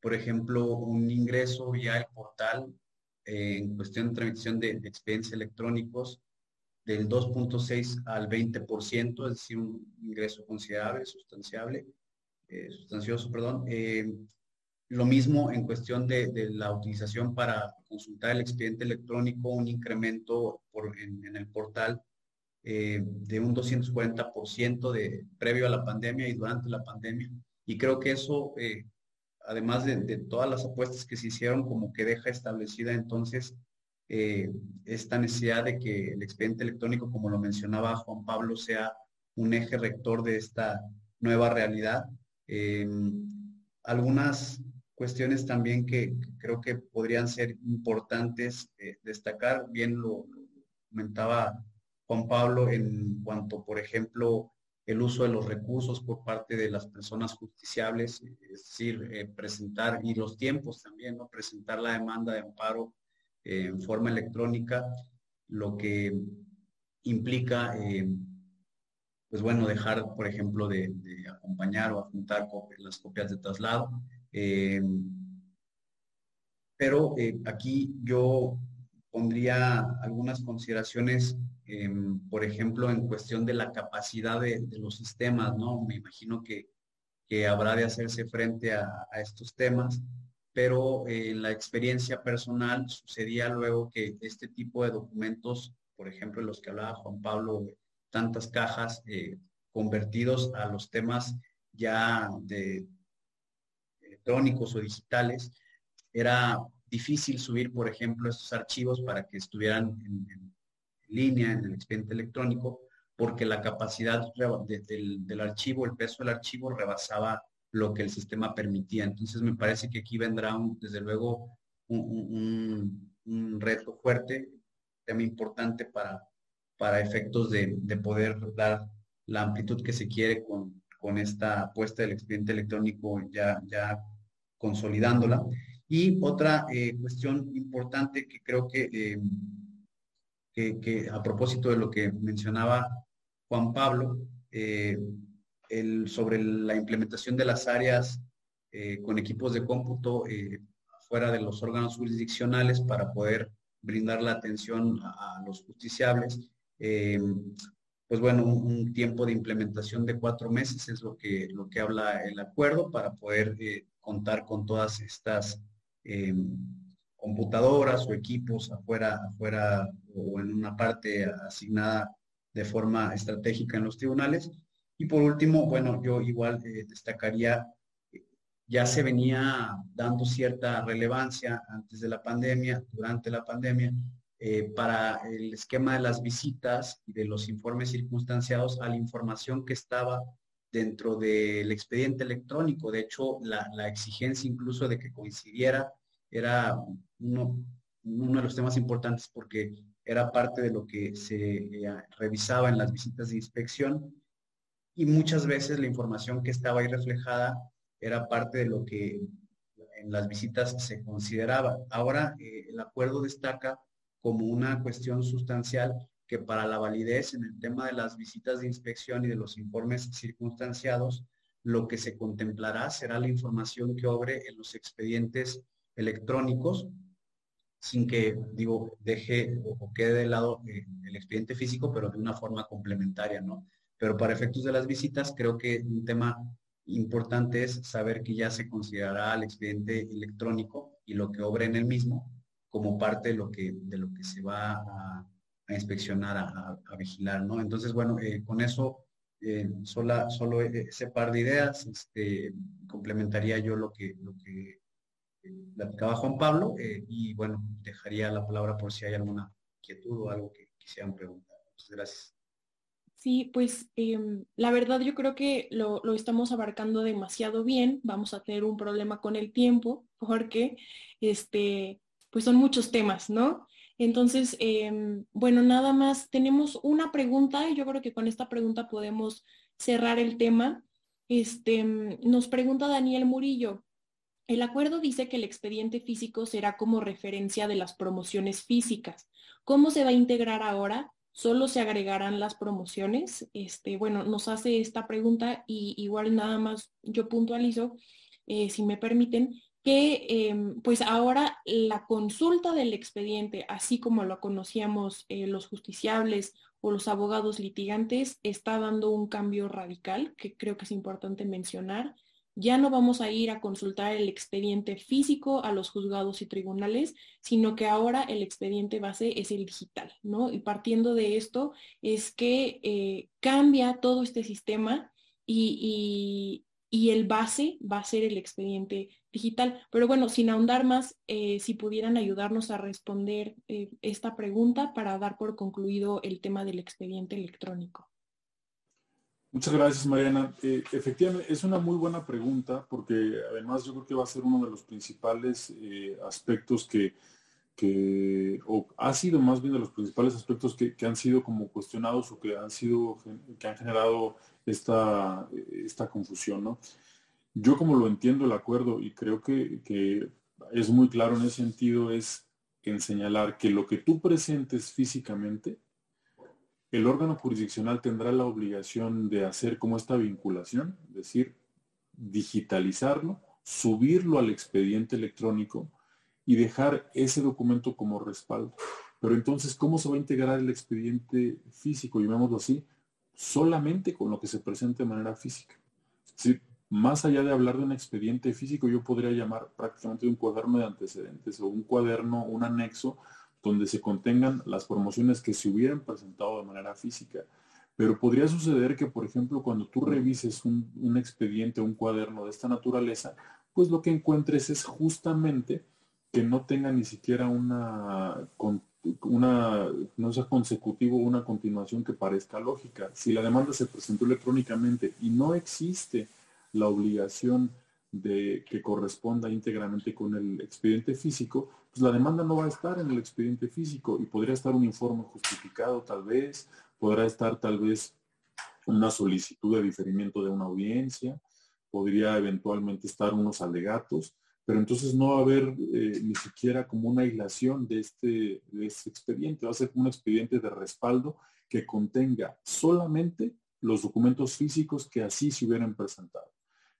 por ejemplo, un ingreso vía el portal eh, en cuestión de transmisión de, expedientes electrónicos del 2.6 al 20%, es decir, un ingreso considerable, sustanciable, eh, sustancioso, perdón. Eh, lo mismo en cuestión de, la utilización para consultar el expediente electrónico, un incremento en, el portal eh, de un 240% de, previo a la pandemia y durante la pandemia. Y creo que eso, eh, además de, todas las apuestas que se hicieron, como que deja establecida entonces eh, esta necesidad de que el expediente electrónico, como lo mencionaba Juan Pablo, sea un eje rector de esta nueva realidad. algunas cuestiones también que creo que podrían ser importantes destacar, bien lo comentaba Juan Pablo en cuanto, por ejemplo, el uso de los recursos por parte de las personas justiciables, es decir, eh, presentar, y los tiempos también, ¿no? Presentar la demanda de amparo eh, en forma electrónica, lo que implica, eh, pues bueno, dejar, por ejemplo, de, acompañar o adjuntar las copias de traslado. Pero aquí yo pondría algunas consideraciones Em, por ejemplo, en cuestión de la capacidad de, los sistemas, ¿no? Me imagino que, habrá de hacerse frente a, estos temas, pero eh, en la experiencia personal sucedía luego que este tipo de documentos, por ejemplo, los que hablaba Juan Pablo, tantas cajas eh, convertidos a los temas ya de electrónicos o digitales, era difícil subir, por ejemplo, estos archivos para que estuvieran en línea, en el expediente electrónico, porque la capacidad del, archivo, el peso del archivo rebasaba lo que el sistema permitía. Entonces me parece que aquí vendrá desde luego un, reto fuerte, tema importante para, para efectos de, poder dar la amplitud que se quiere con, con esta apuesta del expediente electrónico ya, ya consolidándola. Y otra eh, cuestión importante que creo que eh, que, a propósito de lo que mencionaba Juan Pablo, eh, el, sobre la implementación de las áreas con equipos de cómputo fuera de los órganos jurisdiccionales para poder brindar la atención a, los justiciables. pues bueno, un, tiempo de implementación de cuatro meses es lo que, lo que habla el acuerdo para poder contar con todas estas computadoras o equipos afuera, afuera o en una parte asignada de forma estratégica en los tribunales. Y por último, bueno, yo igual eh, destacaría, ya se venía dando cierta relevancia antes de la pandemia, durante la pandemia, eh, para el esquema de las visitas y de los informes circunstanciados a la información que estaba dentro del expediente electrónico. De hecho, la, exigencia incluso de que coincidiera era uno, de los temas importantes porque era parte de lo que se eh, revisaba en las visitas de inspección y muchas veces la información que estaba ahí reflejada era parte de lo que en las visitas se consideraba. Ahora eh, el acuerdo destaca como una cuestión sustancial que para la validez en el tema de las visitas de inspección y de los informes circunstanciados, lo que se contemplará será la información que obre en los expedientes electrónicos sin que, digo, deje o, quede de lado eh, el expediente físico, pero de una forma complementaria, ¿no? Pero para efectos de las visitas, creo que un tema importante es saber que ya se considerará el expediente electrónico y lo que obra en el mismo como parte de lo que, de lo que se va a, inspeccionar, a, vigilar, ¿no? Entonces, bueno, eh, con eso, eh, solo ese par de ideas, este, complementaría yo lo que, lo que platicaba Juan Pablo eh, y bueno, dejaría la palabra por si hay alguna inquietud o algo que quisieran preguntar. Gracias. Sí, pues em, la verdad yo creo que lo, estamos abarcando demasiado bien. Vamos a tener un problema con el tiempo porque este, pues son muchos temas, ¿no? Entonces, em, bueno, nada más tenemos una pregunta y yo creo que con esta pregunta podemos cerrar el tema. Este, nos pregunta Daniel Murillo. El acuerdo dice que el expediente físico será como referencia de las promociones físicas. ¿Cómo se va a integrar ahora? solo se agregarán las promociones. Este, bueno, nos hace esta pregunta y igual nada más yo puntualizo, eh, si me permiten, que em, pues ahora la consulta del expediente, así como lo conocíamos eh, los justiciables o los abogados litigantes, está dando un cambio radical que creo que es importante mencionar ya no vamos a ir a consultar el expediente físico a los juzgados y tribunales, sino que ahora el expediente base es el digital, ¿no? Y partiendo de esto es que eh, cambia todo este sistema y, el base va a ser el expediente digital. Pero bueno, sin ahondar más, eh, si pudieran ayudarnos a responder eh, esta pregunta para dar por concluido el tema del expediente electrónico. Muchas gracias, Mariana. Eh, efectivamente, es una muy buena pregunta porque además yo creo que va a ser uno de los principales aspectos que, o ha sido más bien de los principales aspectos que, han sido como cuestionados o que han sido, que han generado esta, esta confusión, ¿no? Yo como lo entiendo el acuerdo y creo que, que es muy claro en ese sentido es en señalar que lo que tú presentes físicamente el órgano jurisdiccional tendrá la obligación de hacer como esta vinculación, es decir, digitalizarlo, subirlo al expediente electrónico y dejar ese documento como respaldo. Pero entonces, ¿cómo se va a integrar el expediente físico, llamémoslo así? Solamente con lo que se presente de manera física. Es más allá de hablar de un expediente físico, yo podría llamar prácticamente un cuaderno de antecedentes o un cuaderno, un anexo donde se contengan las promociones que se hubieran presentado de manera física. Pero podría suceder que, por ejemplo, cuando tú revises un, expediente un cuaderno de esta naturaleza, pues lo que encuentres es justamente que no tenga ni siquiera una, una no sea consecutivo, una continuación que parezca lógica. Si la demanda se presentó electrónicamente y no existe la obligación de que corresponda íntegramente con el expediente físico, pues la demanda no va a estar en el expediente físico y podría estar un informe justificado tal vez, podrá estar tal vez una solicitud de diferimiento de una audiencia, podría eventualmente estar unos alegatos, pero entonces no va a haber eh, ni siquiera como una aislación de este, expediente, va a ser un expediente de respaldo que contenga solamente los documentos físicos que así se hubieran presentado.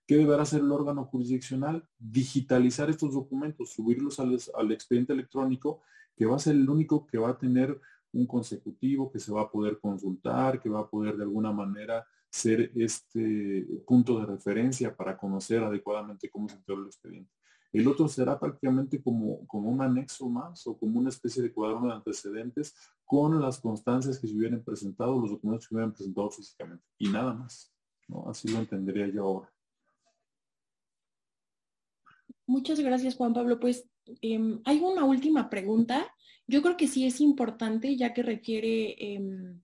¿Qué deberá hacer el órgano jurisdiccional? Digitalizar estos documentos, subirlos al, expediente electrónico, que va a ser el único que va a tener un consecutivo, que se va a poder consultar, que va a poder de alguna manera ser este punto de referencia para conocer adecuadamente cómo se integró el expediente. El otro será prácticamente como, como un anexo más o como una especie de cuaderno de antecedentes con las constancias que se hubieran presentado, los documentos que se hubieran presentado físicamente. Y nada más. ¿no? Así lo entendería yo ahora. Muchas gracias, Juan Pablo. Pues em, hay una última pregunta. Yo creo que sí es importante ya que refiere em,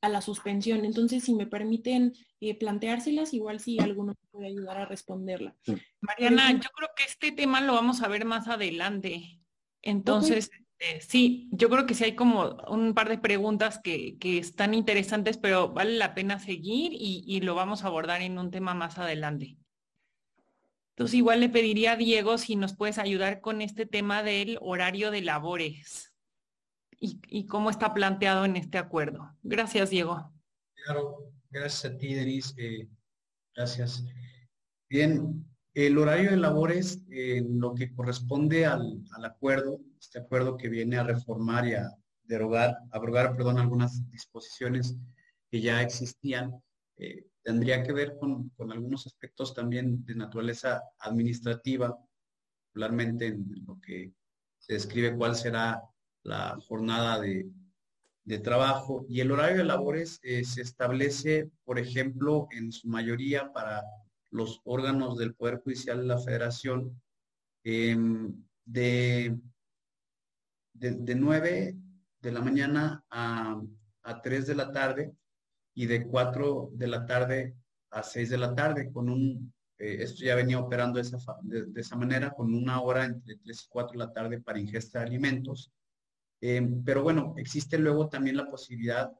a la suspensión. Entonces, si me permiten eh, planteárselas, igual si alguno puede ayudar a responderla. Mariana, yo creo que este tema lo vamos a ver más adelante. Entonces, eh, sí, yo creo que sí hay como un par de preguntas que, están interesantes, pero vale la pena seguir y lo vamos a abordar en un tema más adelante. Entonces igual le pediría a Diego si nos puedes ayudar con este tema del horario de labores y, cómo está planteado en este acuerdo. Gracias, Diego. Claro, gracias a ti, Denise. Eh, gracias. Bien, el horario de labores, en lo que corresponde al, acuerdo, este acuerdo que viene a reformar y a derogar, abrogar, perdón, algunas disposiciones que ya existían, eh, tendría que ver con, algunos aspectos también de naturaleza administrativa, particularmente en lo que se describe cuál será la jornada de, trabajo. Y el horario de labores eh, se establece, por ejemplo, en su mayoría para los órganos del Poder Judicial de la Federación, em, de, de, 9 de la mañana a, a 3 de la tarde y de 4 de la tarde a 6 de la tarde, con un, eh, esto ya venía operando de esa, de, esa, manera, con una hora entre 3 y 4 de la tarde para ingesta de alimentos. Em, pero bueno, existe luego también la posibilidad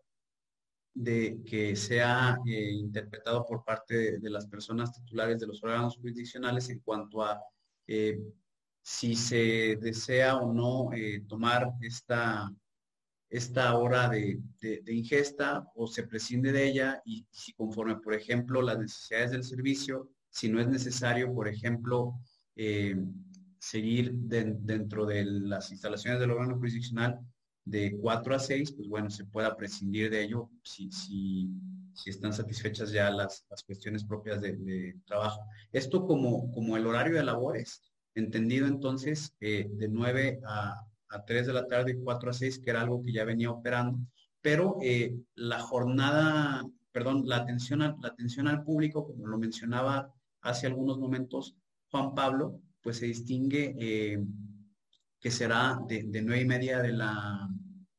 de que sea eh, interpretado por parte de, las personas titulares de los órganos jurisdiccionales en cuanto a eh, si se desea o no tomar esta esta hora de, ingesta o se prescinde de ella y si conforme, por ejemplo, las necesidades del servicio, si no es necesario, por ejemplo, seguir dentro de las instalaciones del órgano jurisdiccional de 4 a 6, pues bueno, se pueda prescindir de ello si, si, si están satisfechas ya las, cuestiones propias de, trabajo. Esto como, como el horario de labores, entendido entonces eh, de 9 a, a 3 de la tarde y 4 a 6, que era algo que ya venía operando, pero eh, la jornada, perdón, la atención, la atención al público, como lo mencionaba hace algunos momentos Juan Pablo, pues se distingue eh, que será de, 9 y media de la,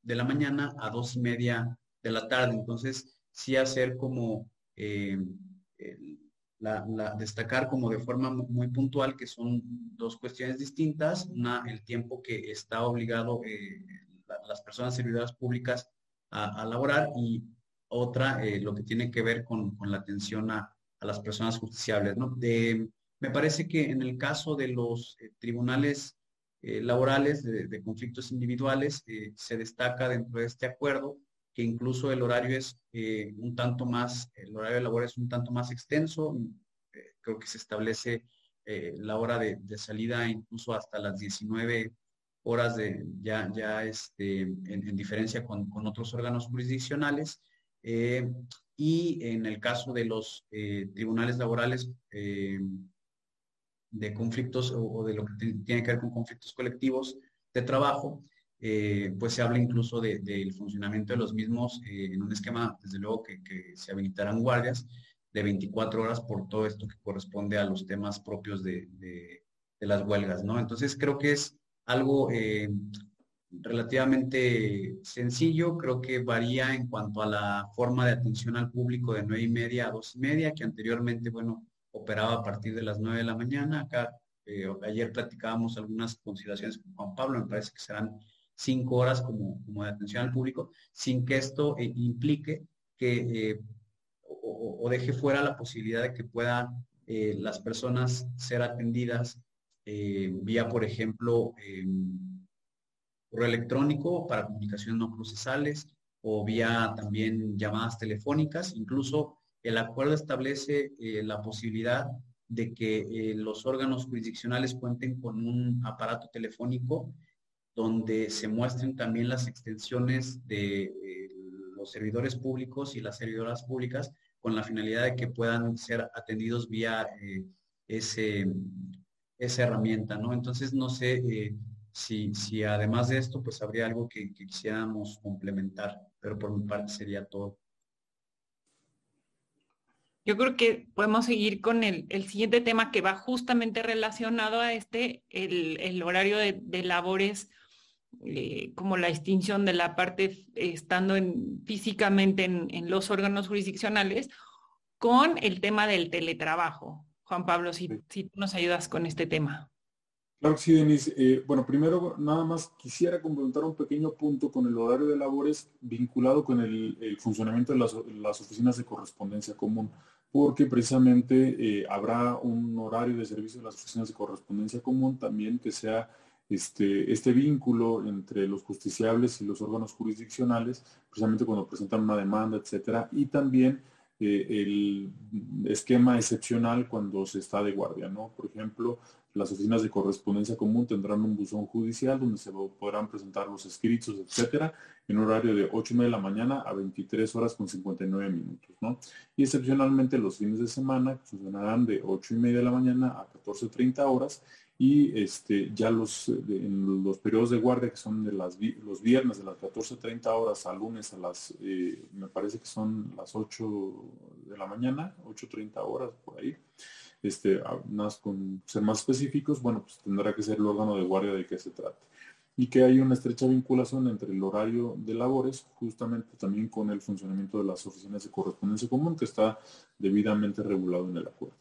de la mañana a 2 y media de la tarde. Entonces, sí hacer como eh, la, destacar como de forma muy puntual que son dos cuestiones distintas. Una, el tiempo que está obligado eh, las personas servidoras públicas a, laborar y otra, lo que tiene que ver con, la atención a, las personas justiciables. ¿no? Me parece que en el caso de los eh, tribunales laborales de, conflictos individuales, se destaca dentro de este acuerdo que incluso el horario es eh, un tanto más, el horario de labor es un tanto más extenso, eh, creo que se establece eh, la hora de, salida incluso hasta las 19 horas de ya, ya este, en, diferencia con, otros órganos jurisdiccionales. y en el caso de los tribunales laborales de conflictos o, de lo que tiene que ver con conflictos colectivos de trabajo, eh, pues se habla incluso del funcionamiento de los mismos eh, en un esquema, desde luego que, se habilitarán guardias de 24 horas por todo esto que corresponde a los temas propios de, las huelgas, ¿no? Entonces creo que es algo eh, relativamente sencillo, creo que varía en cuanto a la forma de atención al público de 9 y media a 2 y media, que anteriormente, bueno, operaba a partir de las 9 de la mañana. Acá ayer platicábamos algunas consideraciones con Juan Pablo, me parece que serán cinco horas como, como de atención al público, sin que esto eh, implique que eh, o, deje fuera la posibilidad de que puedan eh, las personas ser atendidas vía, por ejemplo, correo electrónico para comunicaciones no procesales o vía también llamadas telefónicas. Incluso el acuerdo establece la posibilidad de que los órganos jurisdiccionales cuenten con un aparato telefónico donde se muestren también las extensiones de eh, los servidores públicos y las servidoras públicas con la finalidad de que puedan ser atendidos vía eh, ese, esa herramienta, ¿no? Entonces, no sé eh, si, si, además de esto, pues habría algo que, quisiéramos complementar, pero por mi parte sería todo. Yo creo que podemos seguir con el, siguiente tema que va justamente relacionado a este, el, horario de, de labores eh, como la extinción de la parte estando en, físicamente en, los órganos jurisdiccionales con el tema del teletrabajo. Juan Pablo, si, si tú nos ayudas con este tema. Claro que sí, Denise. Eh, bueno, primero nada más quisiera complementar un pequeño punto con el horario de labores vinculado con el, funcionamiento de las, oficinas de correspondencia común, porque precisamente eh, habrá un horario de servicio de las oficinas de correspondencia común también que sea este, este vínculo entre los justiciables y los órganos jurisdiccionales, precisamente cuando presentan una demanda, etcétera, y también eh, el esquema excepcional cuando se está de guardia, ¿no? Por ejemplo, las oficinas de correspondencia común tendrán un buzón judicial donde se podrán presentar los escritos, etcétera, en horario de 8 de la mañana a 23 horas con 59 minutos, ¿no? Y excepcionalmente los fines de semana funcionarán de 8 y media de la mañana a 14.30 horas y este, ya los, en los periodos de guardia que son de las, los viernes de las 14.30 horas a lunes a las, eh, me parece que son las 8 de la mañana, 8.30 horas por ahí, este, más con ser más específicos, bueno, pues tendrá que ser el órgano de guardia de qué se trate. y que hay una estrecha vinculación entre el horario de labores justamente también con el funcionamiento de las oficinas de correspondencia común que está debidamente regulado en el acuerdo.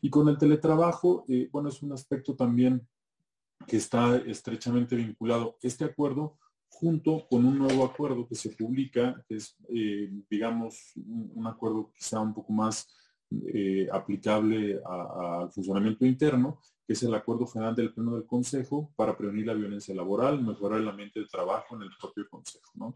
Y con el teletrabajo, eh, bueno, es un aspecto también que está estrechamente vinculado. Este acuerdo junto con un nuevo acuerdo que se publica, que es, eh, digamos, un, acuerdo quizá un poco más eh, aplicable al funcionamiento interno, que es el Acuerdo General del Pleno del Consejo para prevenir la violencia laboral, mejorar el ambiente de trabajo en el propio Consejo.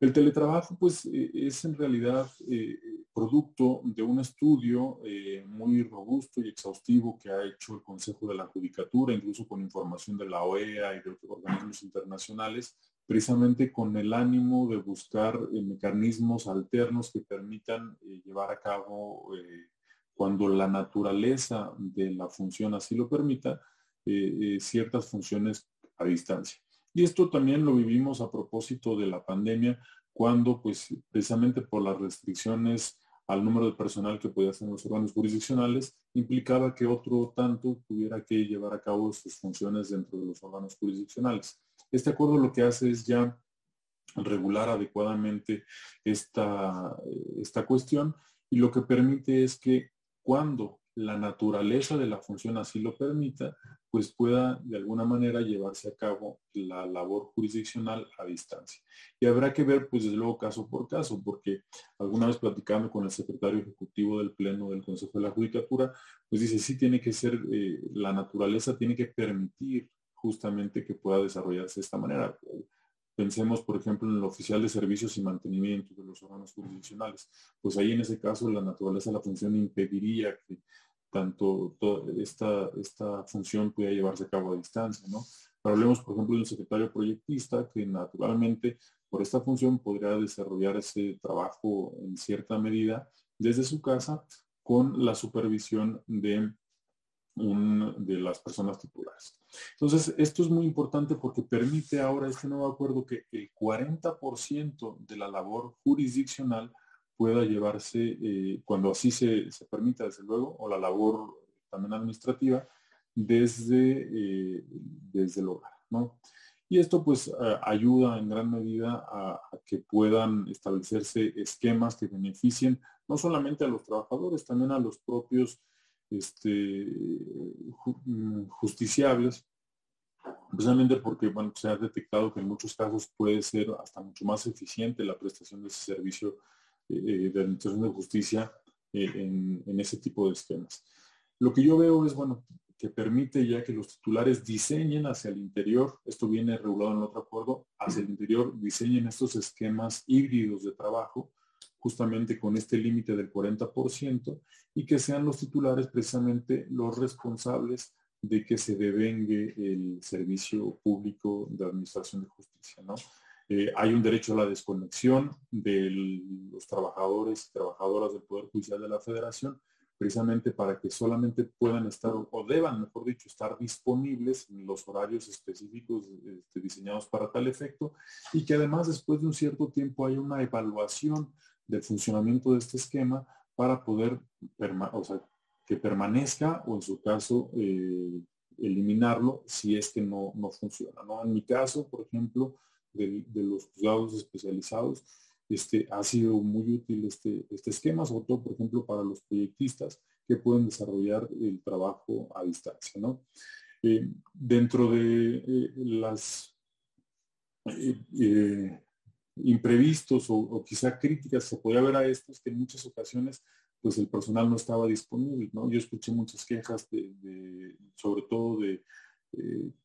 El teletrabajo, pues, eh, es en realidad eh, producto de un estudio eh, muy robusto y exhaustivo que ha hecho el Consejo de la Judicatura, incluso con información de la OEA y de organismos internacionales, precisamente con el ánimo de buscar mecanismos alternos que permitan llevar a cabo, cuando la naturaleza de la función así lo permita, ciertas funciones a distancia. Y esto también lo vivimos a propósito de la pandemia, cuando pues precisamente por las restricciones al número de personal que podía hacer los órganos jurisdiccionales, implicaba que otro tanto tuviera que llevar a cabo sus funciones dentro de los órganos jurisdiccionales. Este acuerdo lo que hace es ya regular adecuadamente esta, esta cuestión y lo que permite es que cuando la naturaleza de la función así lo permita, pues pueda de alguna manera llevarse a cabo la labor jurisdiccional a distancia. Y habrá que ver, pues desde luego, caso por caso, porque alguna vez platicando con el secretario ejecutivo del Pleno del Consejo de la Judicatura, pues dice, sí tiene que ser, eh, la naturaleza tiene que permitir justamente que pueda desarrollarse de esta manera. Pensemos, por ejemplo, en el oficial de servicios y mantenimiento de los órganos jurisdiccionales. Pues ahí en ese caso la naturaleza de la función impediría que tanto esta, esta función pueda llevarse a cabo a distancia, ¿no? Pero hablemos, por ejemplo, del secretario proyectista, que naturalmente por esta función podría desarrollar ese trabajo en cierta medida desde su casa con la supervisión de, de las personas titulares. Entonces, esto es muy importante porque permite ahora este nuevo acuerdo que el 40% de la labor jurisdiccional pueda llevarse, eh, cuando así se, permita, desde luego, o la labor también administrativa, desde, eh, desde el hogar. ¿no? Y esto pues ayuda en gran medida a, que puedan establecerse esquemas que beneficien no solamente a los trabajadores, también a los propios este, mm, justiciables, precisamente porque bueno, se ha detectado que en muchos casos puede ser hasta mucho más eficiente la prestación de ese servicio eh, de administración de justicia eh, en, ese tipo de esquemas. Lo que yo veo es, bueno, que permite ya que los titulares diseñen hacia el interior, esto viene regulado en otro acuerdo, hacia el interior diseñen estos esquemas híbridos de trabajo, justamente con este límite del 40%, y que sean los titulares precisamente los responsables de que se devengue el servicio público de administración de justicia. ¿no? Eh, hay un derecho a la desconexión de los trabajadores y trabajadoras del Poder Judicial de la Federación, precisamente para que solamente puedan estar, o deban, mejor dicho, estar disponibles en los horarios específicos este, diseñados para tal efecto, y que además después de un cierto tiempo hay una evaluación del funcionamiento de este esquema para poder, que permanezca o en su caso eh, eliminarlo si es que no, no funciona. ¿no? En mi caso, por ejemplo, de, los juzgados especializados, este, ha sido muy útil este, este esquema, sobre todo, por ejemplo, para los proyectistas que pueden desarrollar el trabajo a distancia. ¿no? Eh, dentro de eh, las imprevistos o, quizá críticas se podía ver a esto es que en muchas ocasiones pues el personal no estaba disponible. ¿no? Yo escuché muchas quejas de, sobre todo de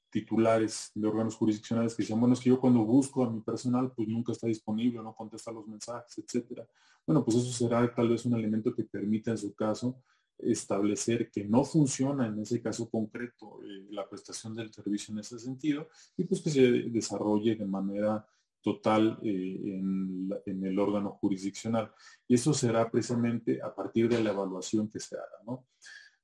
titulares de órganos jurisdiccionales que decían, bueno, es que yo cuando busco a mi personal, pues nunca está disponible, no contesta los mensajes, etcétera. Bueno, pues eso será tal vez un elemento que permita en su caso establecer que no funciona en ese caso concreto eh, la prestación del servicio en ese sentido y pues que se desarrolle de manera total eh, en, el órgano jurisdiccional. Y eso será precisamente a partir de la evaluación que se haga, ¿no?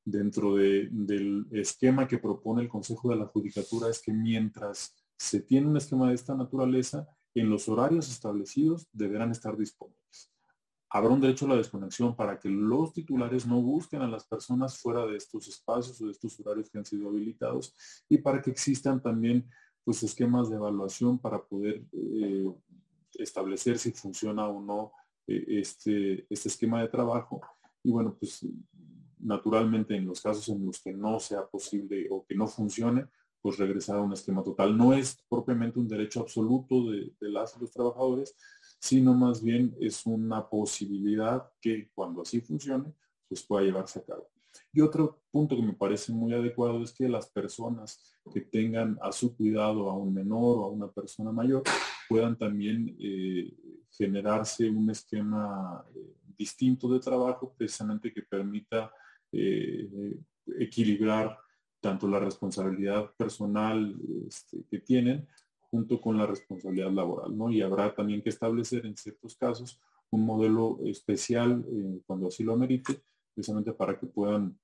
dentro del esquema que propone el Consejo de la Judicatura es que mientras se tiene un esquema de esta naturaleza, en los horarios establecidos deberán estar disponibles. Habrá un derecho a la desconexión para que los titulares no busquen a las personas fuera de estos espacios o de estos horarios que han sido habilitados y para que existan también pues esquemas de evaluación para poder eh, establecer si funciona o no eh, este, este esquema de trabajo. Y bueno, pues naturalmente en los casos en los que no sea posible o que no funcione, pues regresar a un esquema total. No es propiamente un derecho absoluto de, de las los trabajadores, sino más bien es una posibilidad que cuando así funcione, pues pueda llevarse a cabo. Y otro punto que me parece muy adecuado es que las personas que tengan a su cuidado a un menor o a una persona mayor puedan también eh, generarse un esquema eh, distinto de trabajo precisamente que permita eh, equilibrar tanto la responsabilidad personal este, que tienen junto con la responsabilidad laboral, ¿no? Y habrá también que establecer en ciertos casos un modelo especial cuando así lo amerite, precisamente para que puedan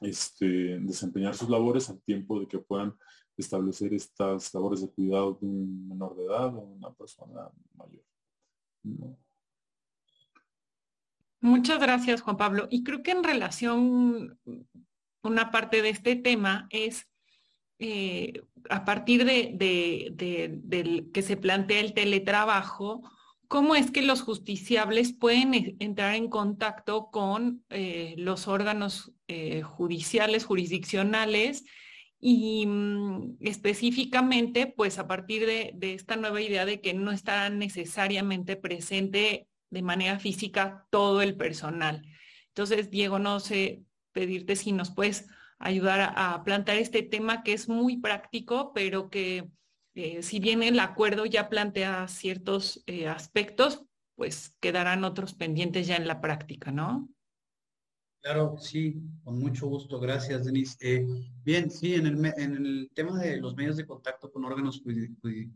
este, desempeñar sus labores al tiempo de que puedan establecer estas labores de cuidado de un menor de edad o una persona mayor. Muchas gracias, Juan Pablo. Y creo que en relación, una parte de este tema es eh, a partir de, del que se plantea el teletrabajo, ¿Cómo es que los justiciables pueden e, entrar en contacto con eh, los órganos eh, judiciales, jurisdiccionales y mm, específicamente, pues a partir de, esta nueva idea de que no está necesariamente presente de manera física todo el personal? Entonces, Diego, no sé pedirte si nos puedes ayudar a, a plantear este tema que es muy práctico, pero que eh, si bien el acuerdo ya plantea ciertos eh, aspectos, pues quedarán otros pendientes ya en la práctica, ¿no? Claro, sí, con mucho gusto. Gracias, Denise. Eh, bien, sí, en el, tema de los medios de contacto con órganos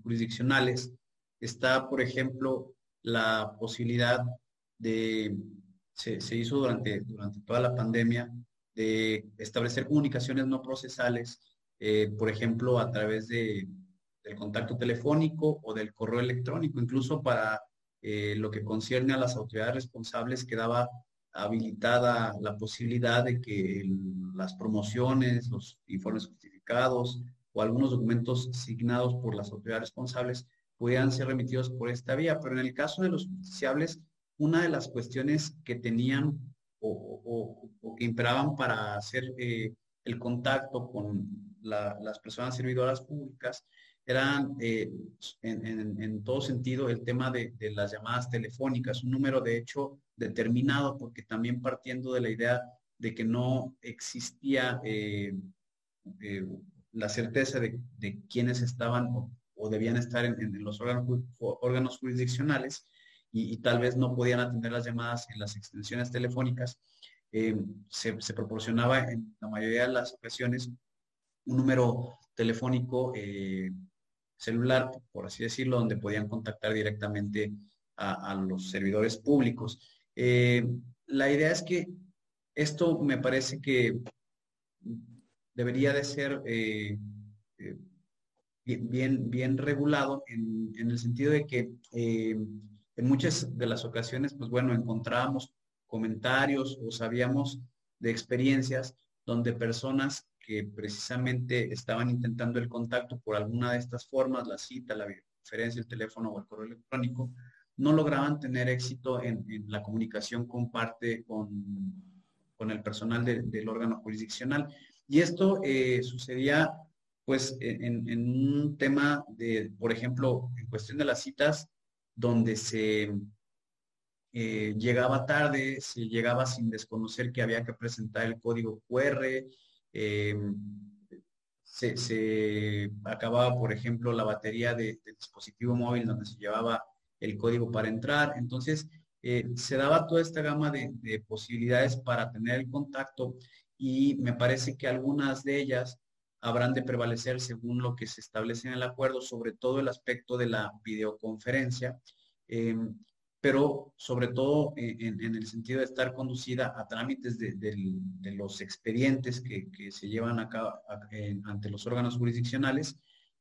jurisdiccionales está, por ejemplo, la posibilidad de, se, se hizo durante, durante toda la pandemia, de establecer comunicaciones no procesales, por ejemplo, a través de del contacto telefónico o del correo electrónico, incluso para eh, lo que concierne a las autoridades responsables quedaba habilitada la posibilidad de que las promociones, los informes justificados o algunos documentos signados por las autoridades responsables pudieran ser remitidos por esta vía. Pero en el caso de los justiciables, una de las cuestiones que tenían o, que imperaban para hacer eh, el contacto con las personas servidoras públicas eran eh, en, todo sentido el tema de, las llamadas telefónicas, un número de hecho determinado, porque también partiendo de la idea de que no existía eh, eh, la certeza de, de quiénes estaban o, debían estar en, los órganos, jurisdiccionales y, tal vez no podían atender las llamadas en las extensiones telefónicas, se, proporcionaba en la mayoría de las ocasiones un número telefónico celular, por así decirlo, donde podían contactar directamente a, los servidores públicos. Eh, la idea es que esto me parece que debería de ser eh, eh, bien, bien regulado en, en, el sentido de que en muchas de las ocasiones, pues bueno, encontrábamos comentarios o sabíamos de experiencias donde personas que precisamente estaban intentando el contacto por alguna de estas formas, la cita, la videoconferencia, el teléfono o el correo electrónico, no lograban tener éxito en, la comunicación con parte, con, con el personal del órgano jurisdiccional. Y esto eh, sucedía pues en, un tema de, por ejemplo, en cuestión de las citas, donde se eh, llegaba tarde, se llegaba sin desconocer que había que presentar el código QR, eh, se, acababa, por ejemplo, la batería del dispositivo móvil donde se llevaba el código para entrar. Entonces, eh, se daba toda esta gama de, posibilidades para tener el contacto y me parece que algunas de ellas habrán de prevalecer según lo que se establece en el acuerdo, sobre todo el aspecto de la videoconferencia. Em, pero sobre todo en, el sentido de estar conducida a trámites de, los expedientes que, se llevan acá ante los órganos jurisdiccionales.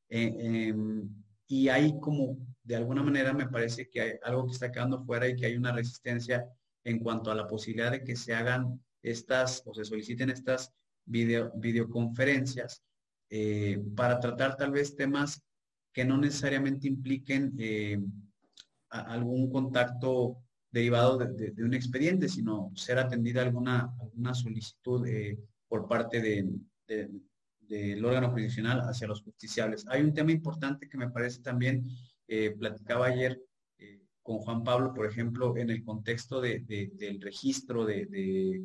Eh, em, y ahí como de alguna manera me parece que hay algo que está quedando fuera y que hay una resistencia en cuanto a la posibilidad de que se hagan estas o se soliciten estas video, videoconferencias eh, para tratar tal vez temas que no necesariamente impliquen eh, algún contacto derivado de, un expediente, sino ser atendida alguna, alguna solicitud por parte del órgano jurisdiccional hacia los justiciables. Hay un tema importante que me parece también, platicaba ayer con Juan Pablo, por ejemplo, en el contexto del registro de,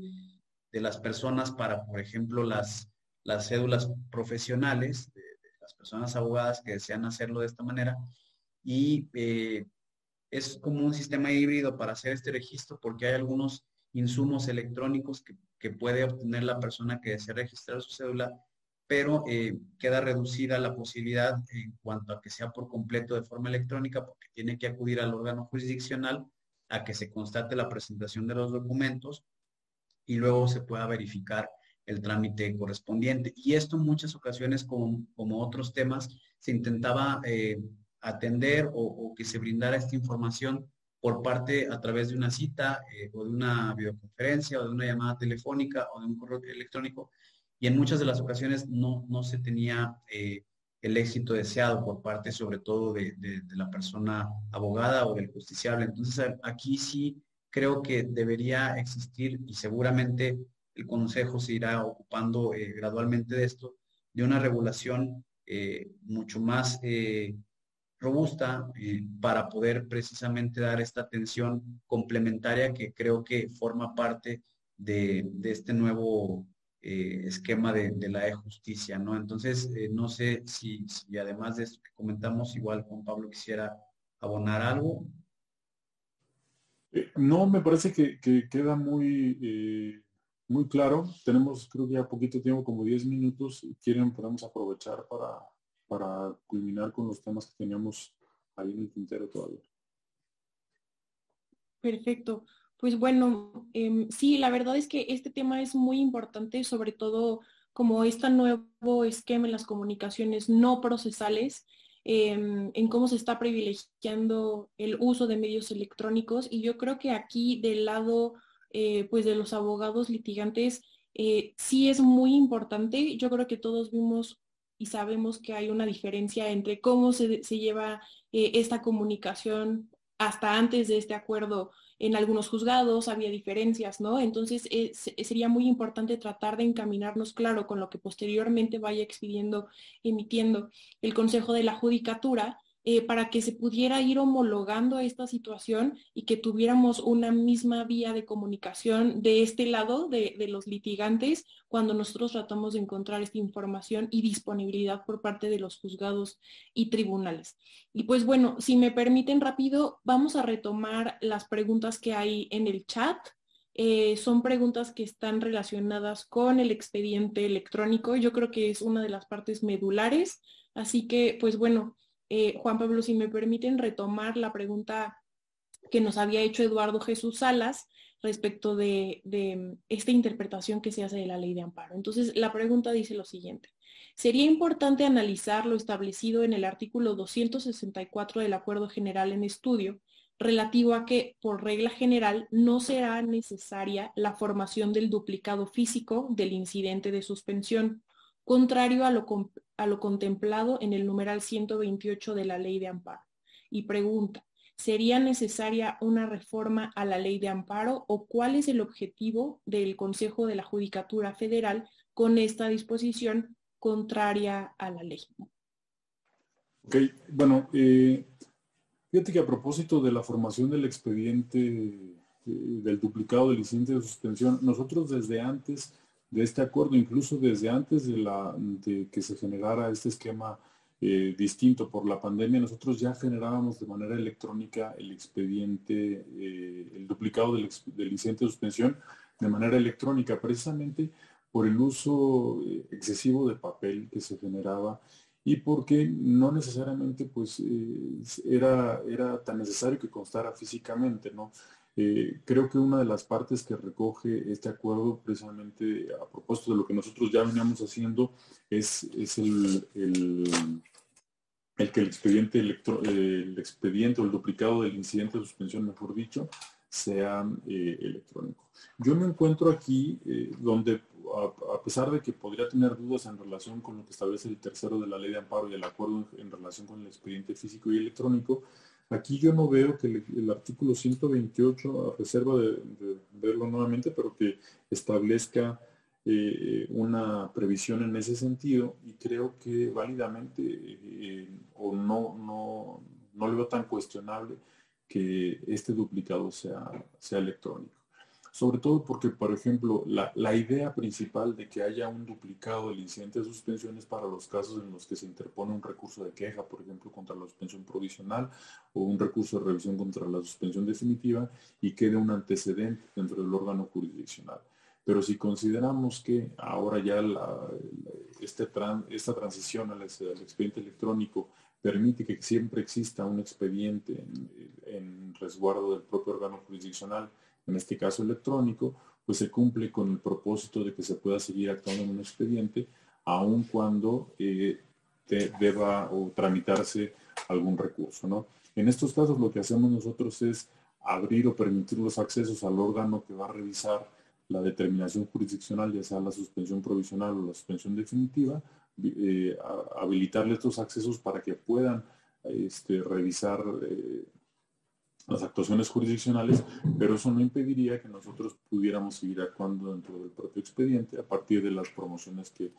las personas para, por ejemplo, las, las cédulas profesionales, de, las personas abogadas que desean hacerlo de esta manera. Y eh, es como un sistema híbrido para hacer este registro porque hay algunos insumos electrónicos que, que puede obtener la persona que desea registrar su cédula pero eh, queda reducida la posibilidad en cuanto a que sea por completo de forma electrónica, porque tiene que acudir al órgano jurisdiccional a que se constate la presentación de los documentos y luego se pueda verificar el trámite correspondiente. Y esto en muchas ocasiones, como, como otros temas, se intentaba eh, atender o, que se brindara esta información por parte a través de una cita eh, o de una videoconferencia o de una llamada telefónica o de un correo electrónico y en muchas de las ocasiones no, no se tenía eh, el éxito deseado por parte sobre todo de, la persona abogada o del justiciable. Entonces aquí sí creo que debería existir y seguramente el Consejo se irá ocupando eh, gradualmente de esto, de una regulación mucho más robusta para poder precisamente dar esta atención complementaria que creo que forma parte de, de este nuevo eh, esquema de, la e-justicia, ¿no? Entonces, eh, no sé si, además de esto que comentamos, igual Juan Pablo quisiera abonar algo. Eh, no, me parece que, queda muy, muy claro. Tenemos, creo que ya poquito tiempo, como 10 minutos. Quieren, podemos aprovechar para, para culminar con los temas que teníamos ahí en el tintero todavía. Perfecto. Pues bueno, em, sí, la verdad es que este tema es muy importante, sobre todo como este nuevo esquema en las comunicaciones no procesales, em, en cómo se está privilegiando el uso de medios electrónicos. Y yo creo que aquí del lado eh, pues de los abogados litigantes eh, sí es muy importante. Yo creo que todos vimos y sabemos que hay una diferencia entre cómo se, lleva eh, esta comunicación hasta antes de este acuerdo en algunos juzgados había diferencias, ¿no? Entonces eh, sería muy importante tratar de encaminarnos, claro, con lo que posteriormente vaya expidiendo, emitiendo el Consejo de la Judicatura, eh, para que se pudiera ir homologando esta situación y que tuviéramos una misma vía de comunicación de este lado de, los litigantes cuando nosotros tratamos de encontrar esta información y disponibilidad por parte de los juzgados y tribunales. Y pues bueno, si me permiten rápido, vamos a retomar las preguntas que hay en el chat. Eh, son preguntas que están relacionadas con el expediente electrónico. Yo creo que es una de las partes medulares. Así que, pues bueno, eh, Juan Pablo, si me permiten retomar la pregunta que nos había hecho Eduardo Jesús Salas respecto de, de, esta interpretación que se hace de la ley de amparo. Entonces, la pregunta dice lo siguiente. Sería importante analizar lo establecido en el artículo 264 del Acuerdo General en Estudio, relativo a que, por regla general, no será necesaria la formación del duplicado físico del incidente de suspensión, contrario a lo, a lo contemplado en el numeral 128 de la Ley de Amparo. Y pregunta, ¿sería necesaria una reforma a la Ley de Amparo o cuál es el objetivo del Consejo de la Judicatura Federal con esta disposición contraria a la ley? Ok, bueno, eh, fíjate que a propósito de la formación del expediente eh, del duplicado del incidente de suspensión, nosotros desde antes de este acuerdo, incluso desde antes de, la, de que se generara este esquema eh, distinto por la pandemia, nosotros ya generábamos de manera electrónica el expediente, eh, el duplicado del, incidente de suspensión de manera electrónica, precisamente por el uso eh, excesivo de papel que se generaba y porque no necesariamente pues era, era tan necesario que constara físicamente, ¿no? Eh, creo que una de las partes que recoge este acuerdo, precisamente a propósito de lo que nosotros ya veníamos haciendo, es, el, el, que el expediente, el expediente o el duplicado del incidente de suspensión, mejor dicho, sea eh, electrónico. Yo me encuentro aquí eh, donde a, pesar de que podría tener dudas en relación con lo que establece el tercero de la ley de amparo y el acuerdo en, relación con el expediente físico y electrónico, aquí yo no veo que el, artículo 128, a reserva de, verlo nuevamente, pero que establezca eh, una previsión en ese sentido y creo que válidamente eh, o no, no, no le veo tan cuestionable que este duplicado sea, sea electrónico sobre todo porque, por ejemplo, la, idea principal de que haya un duplicado del incidente de suspensión es para los casos en los que se interpone un recurso de queja, por ejemplo, contra la suspensión provisional o un recurso de revisión contra la suspensión definitiva y quede un antecedente dentro del órgano jurisdiccional. Pero si consideramos que ahora ya este esta transición al, expediente electrónico permite que siempre exista un expediente en resguardo del propio órgano jurisdiccional, en este caso electrónico, pues se cumple con el propósito de que se pueda seguir actuando en un expediente, aun cuando eh, deba o tramitarse algún recurso. ¿no? En estos casos lo que hacemos nosotros es abrir o permitir los accesos al órgano que va a revisar la determinación jurisdiccional, ya sea la suspensión provisional o la suspensión definitiva, eh, habilitarle estos accesos para que puedan este, revisar eh, las actuaciones jurisdiccionales, pero eso no impediría que nosotros pudiéramos seguir actuando dentro del propio expediente a partir de las promociones que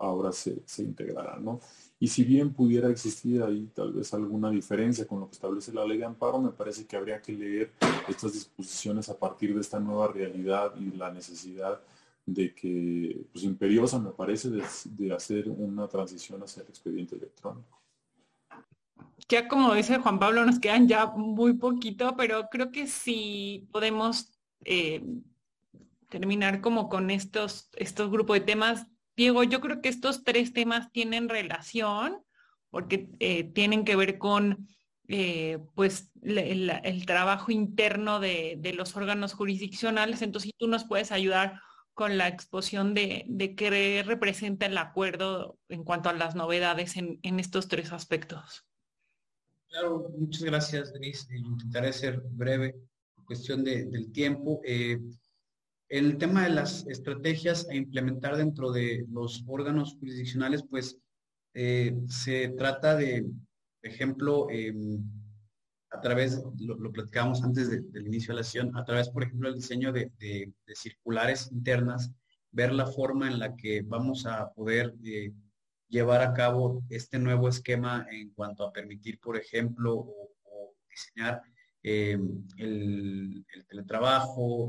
ahora se, se integrarán. ¿no? Y si bien pudiera existir ahí tal vez alguna diferencia con lo que establece la ley de amparo, me parece que habría que leer estas disposiciones a partir de esta nueva realidad y la necesidad de que, pues imperiosa me parece, de, de hacer una transición hacia el expediente electrónico ya como dice Juan Pablo, nos quedan ya muy poquito, pero creo que sí podemos eh, terminar como con estos, estos grupos de temas. Diego, yo creo que estos tres temas tienen relación porque eh, tienen que ver con eh, pues el, trabajo interno de, los órganos jurisdiccionales. Entonces, tú nos puedes ayudar con la exposición de, de qué representa el acuerdo en cuanto a las novedades en estos tres aspectos. Claro, muchas gracias, Denise. Eh, intentaré ser breve en cuestión del tiempo. Eh, el tema de las estrategias a implementar dentro de los órganos jurisdiccionales, pues eh, se trata de, ejemplo, em, a través, lo, lo platicábamos antes del inicio de la sesión, a través, por ejemplo, del diseño de, de, circulares internas, ver la forma en la que vamos a poder llevar a cabo este nuevo esquema en cuanto a permitir, por ejemplo, o, diseñar eh, el, teletrabajo,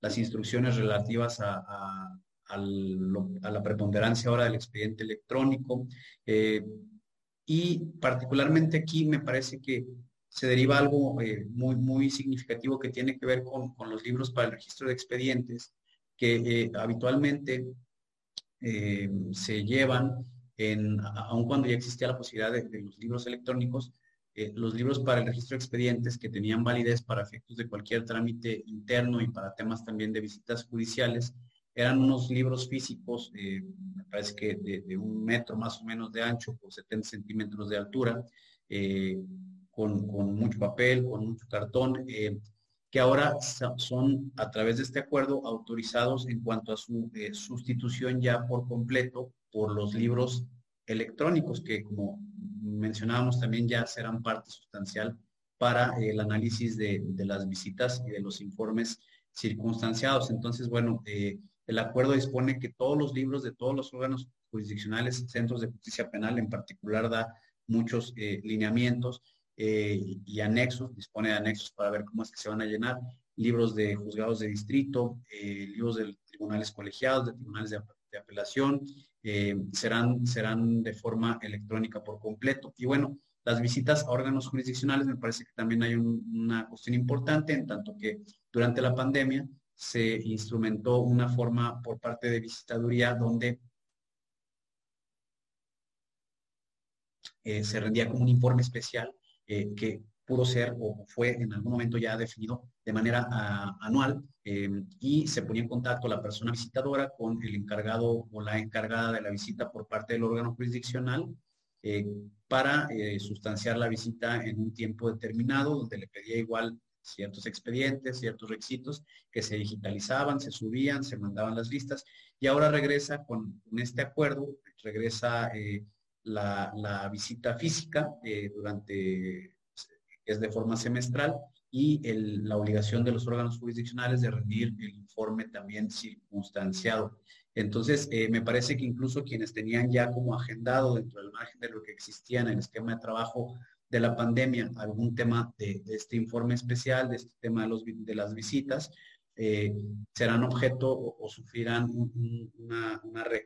las instrucciones relativas a, la preponderancia ahora del expediente electrónico. Eh, y particularmente aquí me parece que se deriva algo eh, muy, muy significativo que tiene que ver con, con, los libros para el registro de expedientes, que habitualmente eh, se llevan, en, aun cuando ya existía la posibilidad de, los libros electrónicos, eh, los libros para el registro de expedientes que tenían validez para efectos de cualquier trámite interno y para temas también de visitas judiciales, eran unos libros físicos, eh, me parece que de, un metro más o menos de ancho por 70 centímetros de altura, con, con, mucho papel, con mucho cartón, que ahora son a través de este acuerdo autorizados en cuanto a su eh, sustitución ya por completo por los libros electrónicos que como mencionábamos también ya serán parte sustancial para el análisis de, las visitas y de los informes circunstanciados. Entonces, bueno, eh, el acuerdo dispone que todos los libros de todos los órganos jurisdiccionales, centros de justicia penal en particular, da muchos eh, lineamientos eh, y anexos, dispone de anexos para ver cómo es que se van a llenar, libros de juzgados de distrito, eh, libros de tribunales colegiados, de tribunales de, apelación, eh, serán, serán de forma electrónica por completo. Y bueno, las visitas a órganos jurisdiccionales me parece que también hay una cuestión importante, en tanto que durante la pandemia se instrumentó una forma por parte de visitaduría donde se rendía como un informe especial eh, que pudo ser o fue en algún momento ya definido de manera ah, anual eh, y se ponía en contacto la persona visitadora con el encargado o la encargada de la visita por parte del órgano jurisdiccional eh, para sustanciar la visita en un tiempo determinado, donde le pedía igual ciertos expedientes, ciertos requisitos que se digitalizaban, se subían, se mandaban las listas y ahora regresa con, este acuerdo, regresa la, visita física eh, durante, es de forma semestral y la obligación de los órganos jurisdiccionales de rendir el informe también circunstanciado. Entonces, eh, me parece que incluso quienes tenían ya como agendado dentro del margen de lo que existía en el esquema de trabajo de la pandemia algún tema de, este informe especial, de este tema de, los, de las visitas, eh, serán objeto o, sufrirán una, una de,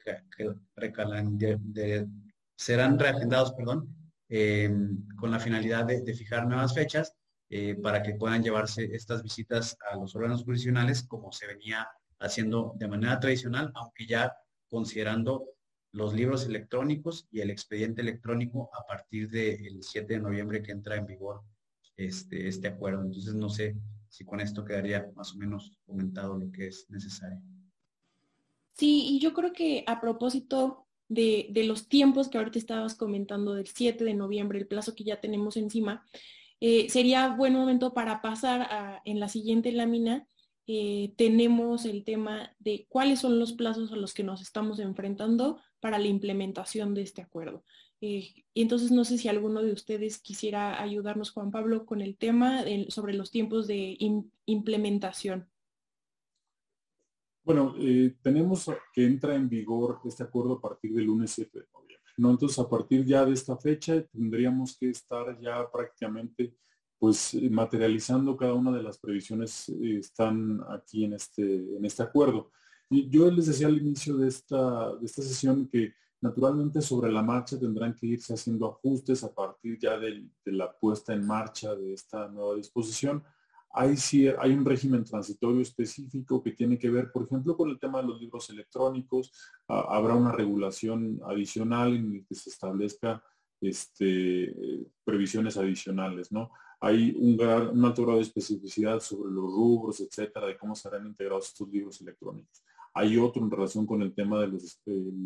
serán reagendados, perdón, em, con la finalidad de, fijar nuevas fechas eh, para que puedan llevarse estas visitas a los órganos jurisdiccionales como se venía haciendo de manera tradicional, aunque ya considerando los libros electrónicos y el expediente electrónico a partir del 7 de noviembre que entra en vigor este, este acuerdo. Entonces no sé si con esto quedaría más o menos comentado lo que es necesario. Sí, y yo creo que a propósito de, los tiempos que ahorita estabas comentando del 7 de noviembre, el plazo que ya tenemos encima, eh, sería buen momento para pasar a, en la siguiente lámina eh, tenemos el tema de cuáles son los plazos a los que nos estamos enfrentando para la implementación de este acuerdo. Eh, entonces no sé si alguno de ustedes quisiera ayudarnos, Juan Pablo, con el tema sobre los tiempos de implementación. Bueno, eh, tenemos que entra en vigor este acuerdo a partir del lunes 7 de noviembre. ¿no? Entonces, a partir ya de esta fecha tendríamos que estar ya prácticamente pues eh, materializando cada una de las previsiones eh, están aquí en este, en este acuerdo. Yo les decía al inicio de esta, de esta sesión que naturalmente sobre la marcha tendrán que irse haciendo ajustes a partir ya de, la puesta en marcha de esta nueva disposición. Hay, hay un régimen transitorio específico que tiene que ver, por ejemplo, con el tema de los libros electrónicos. habrá una regulación adicional en el que se establezca este, previsiones adicionales, ¿no? hay un, gran, alto grado de especificidad sobre los rubros, etcétera, de cómo serán integrados estos libros electrónicos. Hay otro en relación con el tema del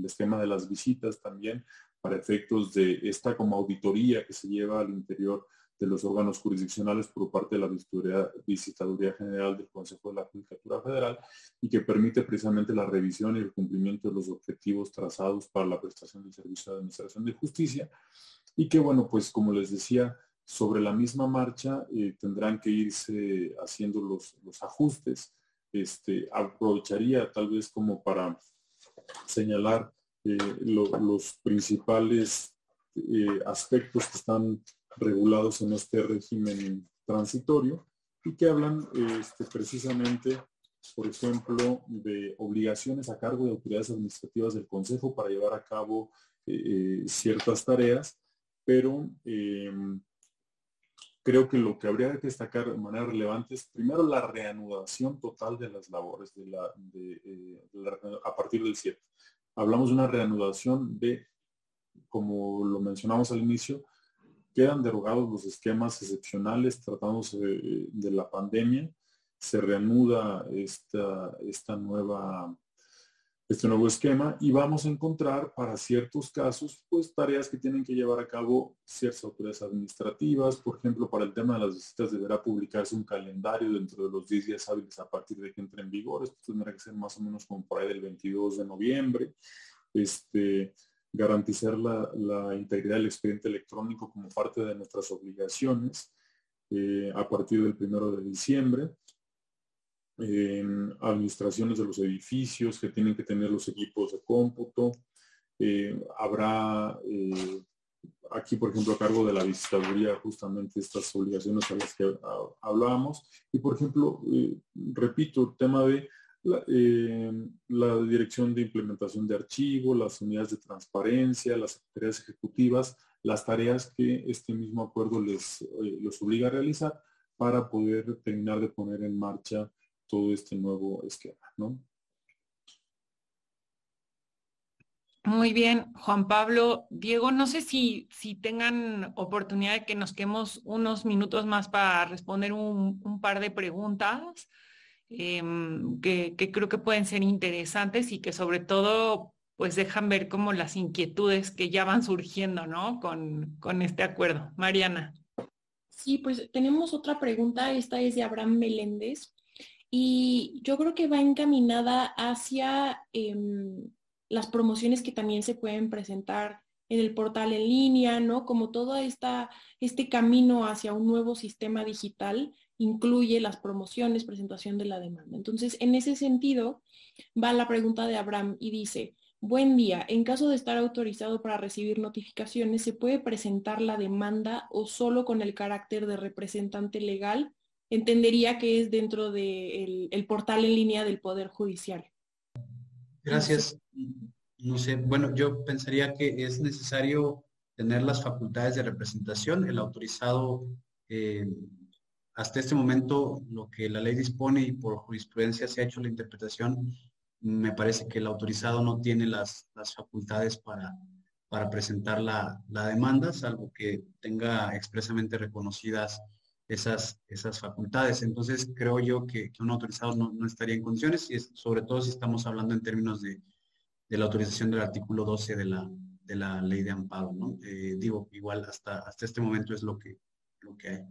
esquema de las visitas también, para efectos de esta como auditoría que se lleva al interior de los órganos jurisdiccionales por parte de la Visitaduría General del Consejo de la Judicatura Federal y que permite precisamente la revisión y el cumplimiento de los objetivos trazados para la prestación del servicio de administración de justicia y que bueno, pues como les decía, sobre la misma marcha eh, tendrán que irse haciendo los, ajustes. Este, aprovecharía tal vez como para señalar eh, los principales eh, aspectos que están regulados en este régimen transitorio y que hablan este, precisamente, por ejemplo, de obligaciones a cargo de autoridades administrativas del Consejo para llevar a cabo ciertas tareas, pero em, creo que lo que habría que destacar de manera relevante es primero la reanudación total de las labores eh, a partir del 7. Hablamos de una reanudación de, como lo mencionamos al inicio, quedan derogados los esquemas excepcionales tratándose de, la pandemia, se reanuda esta, esta nueva este nuevo esquema y vamos a encontrar para ciertos casos pues tareas que tienen que llevar a cabo ciertas autoridades administrativas, por ejemplo para el tema de las visitas deberá publicarse un calendario dentro de los 10 días hábiles a partir de que entre en vigor, esto tendrá que ser más o menos como por ahí del 22 de noviembre, este, garantizar la, integridad del expediente electrónico como parte de nuestras obligaciones eh, a partir del primero de diciembre administraciones de los edificios que tienen que tener los equipos de cómputo. Eh, habrá eh, aquí, por ejemplo, a cargo de la visitaduría justamente estas obligaciones a las que hablábamos. Y, por ejemplo, repito, el tema de la, dirección de implementación de archivo, las unidades de transparencia, las secretarías ejecutivas, las tareas que este mismo acuerdo les los obliga a realizar para poder terminar de poner en marcha todo este nuevo esquema, ¿no? Muy bien, Juan Pablo. Diego, no sé si, si tengan oportunidad de que nos quedemos unos minutos más para responder un, par de preguntas em, que, creo que pueden ser interesantes y que sobre todo pues dejan ver como las inquietudes que ya van surgiendo, ¿no? Con, con este acuerdo. Mariana. Sí, pues tenemos otra pregunta. Esta es de Abraham Meléndez y yo creo que va encaminada hacia em, las promociones que también se pueden presentar en el portal en línea, ¿no? Como todo esta, este camino hacia un nuevo sistema digital incluye las promociones, presentación de la demanda. Entonces, en ese sentido, va la pregunta de Abraham y dice, buen día, en caso de estar autorizado para recibir notificaciones, ¿se puede presentar la demanda o solo con el carácter de representante legal? Entendería que es dentro del el portal en línea del Poder Judicial. Gracias. No sé, bueno, yo pensaría que es necesario tener las facultades de representación. El autorizado, eh, hasta este momento, lo que la ley dispone y por jurisprudencia se ha hecho la interpretación, me parece que el autorizado no tiene las, facultades para, para presentar la, demanda, salvo que tenga expresamente reconocidas esas, esas facultades. Entonces, creo yo que, un autorizado no, no, estaría en condiciones, y sobre todo si estamos hablando en términos de de la autorización del artículo 12 de la, de la ley de amparo, ¿no? Eh, digo, igual hasta, hasta este momento es lo que, lo que hay.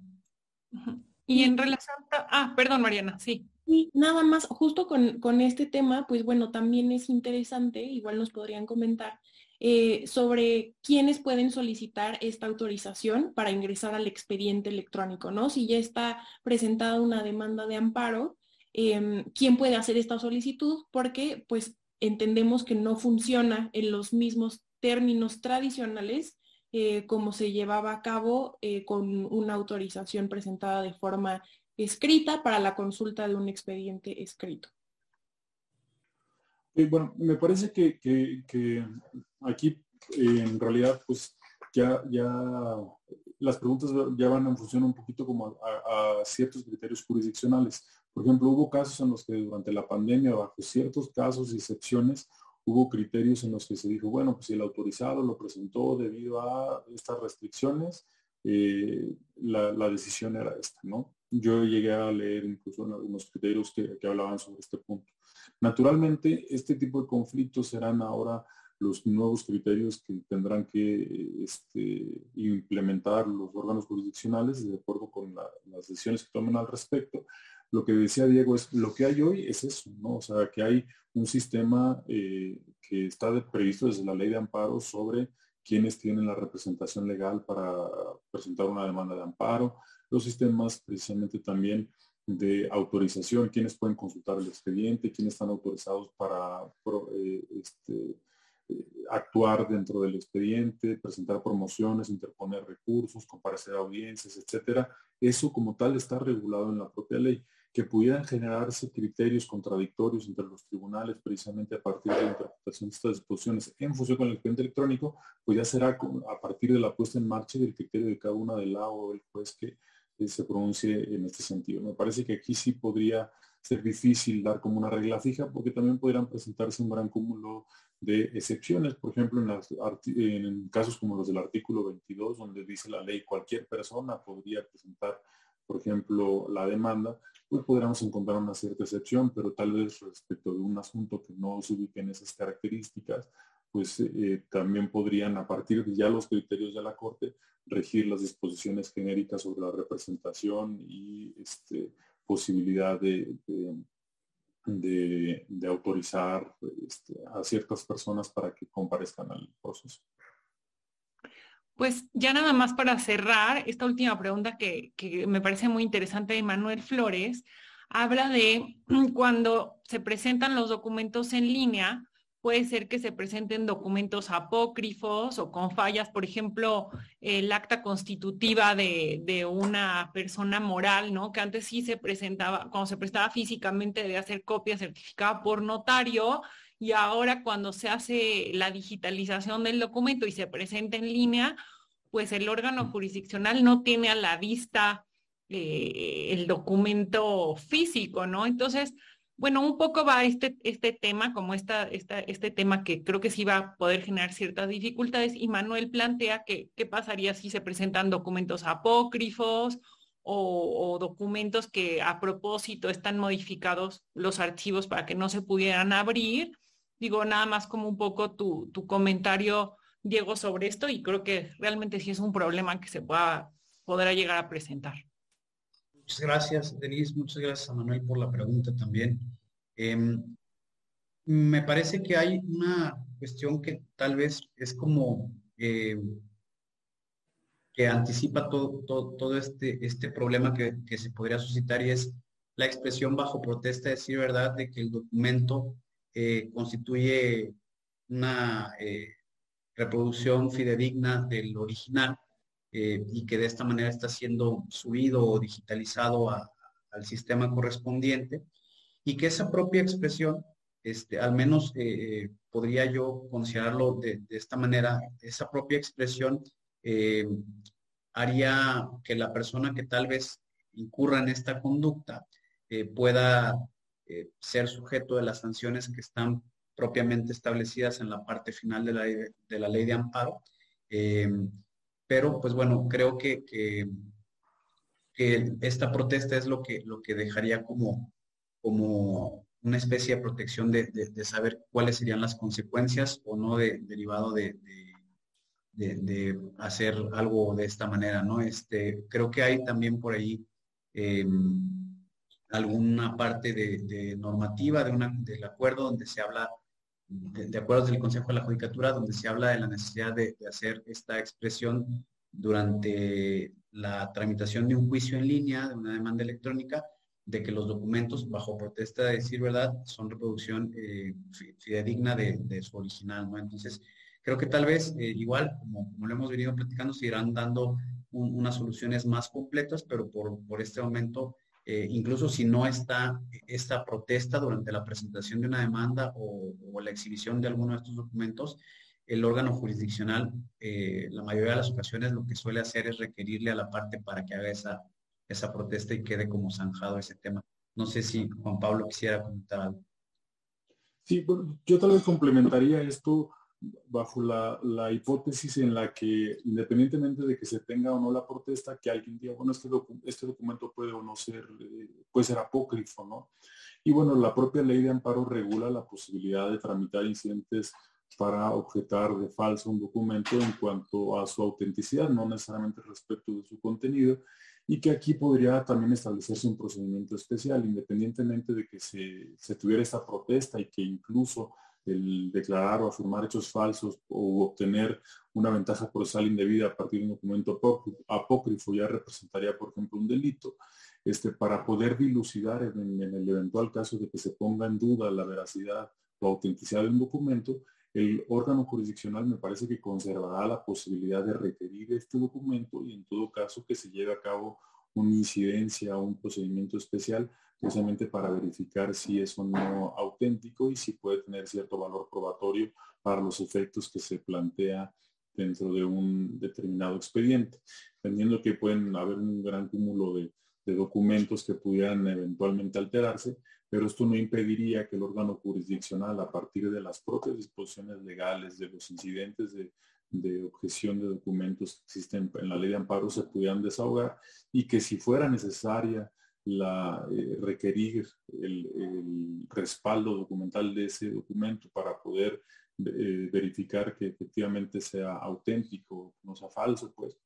Y en relación ah, perdón, Mariana, sí. Y nada más, justo con, con, este tema, pues bueno, también es interesante, igual nos podrían comentar, eh, sobre quiénes pueden solicitar esta autorización para ingresar al expediente electrónico, ¿no? Si ya está presentada una demanda de amparo, em, ¿quién puede hacer esta solicitud? Porque pues entendemos que no funciona en los mismos términos tradicionales eh, como se llevaba a cabo eh, con una autorización presentada de forma escrita para la consulta de un expediente escrito. bueno, me parece que, aquí en realidad pues ya, ya las preguntas ya van en función un poquito como a ciertos criterios jurisdiccionales. Por ejemplo, hubo casos en los que durante la pandemia, bajo ciertos casos y excepciones, hubo criterios en los que se dijo, bueno, pues si el autorizado lo presentó debido a estas restricciones, eh, la, decisión era esta, ¿no? Yo llegué a leer incluso algunos criterios que, hablaban sobre este punto. Naturalmente, este tipo de conflictos serán ahora los nuevos criterios que tendrán que este, implementar los órganos jurisdiccionales de acuerdo con las decisiones que tomen al respecto lo que decía Diego es, lo que hay hoy es eso, ¿no? O sea, que hay un sistema eh, que está previsto desde la ley de amparo sobre quienes tienen la representación legal para presentar una demanda de amparo, los sistemas precisamente también de autorización, quienes pueden consultar el expediente, quienes están autorizados para eh, este, eh, actuar dentro del expediente, presentar promociones, interponer recursos, comparecer a audiencias, etcétera. Eso como tal está regulado en la propia ley que pudieran generarse criterios contradictorios entre los tribunales precisamente a partir de la interpretación de estas disposiciones en función con el expediente electrónico, pues ya será a partir de la puesta en marcha del criterio de cada una del lado o del juez que se pronuncie en este sentido. Me parece que aquí sí podría ser difícil dar como una regla fija porque también podrían presentarse un gran cúmulo de excepciones, por ejemplo, en, en casos como los del artículo 22, donde dice la ley cualquier persona podría presentar por ejemplo, la demanda, pues podríamos encontrar una cierta excepción, pero tal vez respecto de un asunto que no se ubique en esas características, pues eh, también podrían, a partir de ya los criterios de la Corte, regir las disposiciones genéricas sobre la representación y este, posibilidad de, autorizar este, a ciertas personas para que comparezcan al proceso. Pues ya nada más para cerrar, esta última pregunta que, me parece muy interesante de Manuel Flores, habla de [CLEARS THROAT] cuando se presentan los documentos en línea, puede ser que se presenten documentos apócrifos o con fallas, por ejemplo, el acta constitutiva de, de, una persona moral, ¿no? Que antes sí se presentaba, cuando se prestaba físicamente de hacer copia certificada por notario, y ahora cuando se hace la digitalización del documento y se presenta en línea, pues el órgano jurisdiccional no tiene a la vista eh, el documento físico, ¿no? Entonces, bueno, un poco va este, este tema, como esta, este tema que creo que sí va a poder generar ciertas dificultades, y Manuel plantea que qué pasaría si se presentan documentos apócrifos o, documentos que a propósito están modificados los archivos para que no se pudieran abrir Digo, nada más como un poco tu, comentario, Diego, sobre esto y creo que realmente sí es un problema que se pueda podrá llegar a presentar. Muchas gracias, Denise. Muchas gracias a Manuel por la pregunta también. Em, me parece que hay una cuestión que tal vez es como eh, que anticipa todo, todo, este, este problema que, se podría suscitar y es la expresión bajo protesta, decir verdad, de que el documento eh, constituye una eh, reproducción fidedigna del original y que de esta manera está siendo subido o digitalizado al sistema correspondiente y que esa propia expresión este, al menos eh, podría yo considerarlo de, esta manera, esa propia expresión eh, haría que la persona que tal vez incurra en esta conducta eh, ser sujeto de las sanciones que están propiamente establecidas en la parte final de la, de la ley de amparo. pero, pues bueno, creo que, que, esta protesta es lo que, lo que dejaría como, como una especie de protección de, saber cuáles serían las consecuencias o no de, derivado de, hacer algo de esta manera, ¿no? Este, creo que hay también por ahí em, alguna parte de, normativa de una, del acuerdo donde se habla, de, acuerdos del Consejo de la Judicatura, donde se habla de la necesidad de, hacer esta expresión durante la tramitación de un juicio en línea, de una demanda electrónica, de que los documentos, bajo protesta de decir verdad, son reproducción eh, fidedigna de, su original, ¿no? Entonces, creo que tal vez, eh, igual, como, como, lo hemos venido platicando, se irán dando unas soluciones más completas, pero por, por este momento, eh, incluso si no está esta protesta durante la presentación de una demanda o, la exhibición de alguno de estos documentos, el órgano jurisdiccional, la mayoría de las ocasiones, lo que suele hacer es requerirle a la parte para que haga esa esa protesta y quede como zanjado ese tema. No sé si Juan Pablo quisiera comentar algo. Sí, yo tal vez complementaría esto bajo la, hipótesis en la que independientemente de que se tenga o no la protesta, que alguien diga, bueno, este, este documento puede o no ser, eh, puede ser apócrifo, ¿no? Y bueno, la propia ley de amparo regula la posibilidad de tramitar incidentes para objetar de falso un documento en cuanto a su autenticidad, no necesariamente respecto de su contenido, y que aquí podría también establecerse un procedimiento especial, independientemente de que se, tuviera esta protesta y que incluso el declarar o afirmar hechos falsos o obtener una ventaja procesal indebida a partir de un documento apócrifo ya representaría, por ejemplo, un delito. Este, para poder dilucidar en, en, el eventual caso de que se ponga en duda la veracidad o autenticidad de un documento, el órgano jurisdiccional me parece que conservará la posibilidad de requerir este documento y en todo caso que se lleve a cabo una incidencia o un procedimiento especial precisamente para verificar si es o no auténtico y si puede tener cierto valor probatorio para los efectos que se plantea dentro de un determinado expediente, entendiendo que pueden haber un gran cúmulo de, de documentos que pudieran eventualmente alterarse, pero esto no impediría que el órgano jurisdiccional, a partir de las propias disposiciones legales, de los incidentes de, objeción de documentos que existen en la ley de amparo, se pudieran desahogar y que si fuera necesaria la, eh, requerir el, respaldo documental de ese documento para poder eh, verificar que efectivamente sea auténtico, no sea falso, pues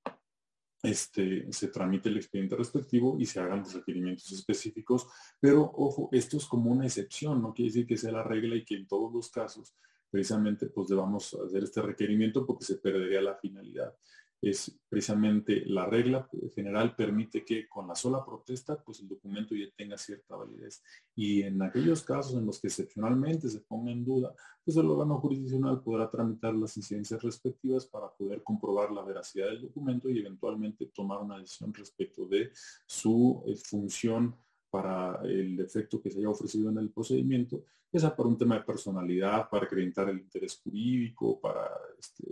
este, se tramite el expediente respectivo y se hagan los requerimientos específicos. Pero ojo, esto es como una excepción, no quiere decir que sea la regla y que en todos los casos precisamente pues debamos hacer este requerimiento porque se perdería la finalidad es precisamente la regla general permite que con la sola protesta pues el documento ya tenga cierta validez. Y en aquellos casos en los que excepcionalmente se ponga en duda pues el órgano jurisdiccional podrá tramitar las incidencias respectivas para poder comprobar la veracidad del documento y eventualmente tomar una decisión respecto de su eh, función para el efecto que se haya ofrecido en el procedimiento, ya sea para un tema de personalidad, para acreditar el interés jurídico, para este,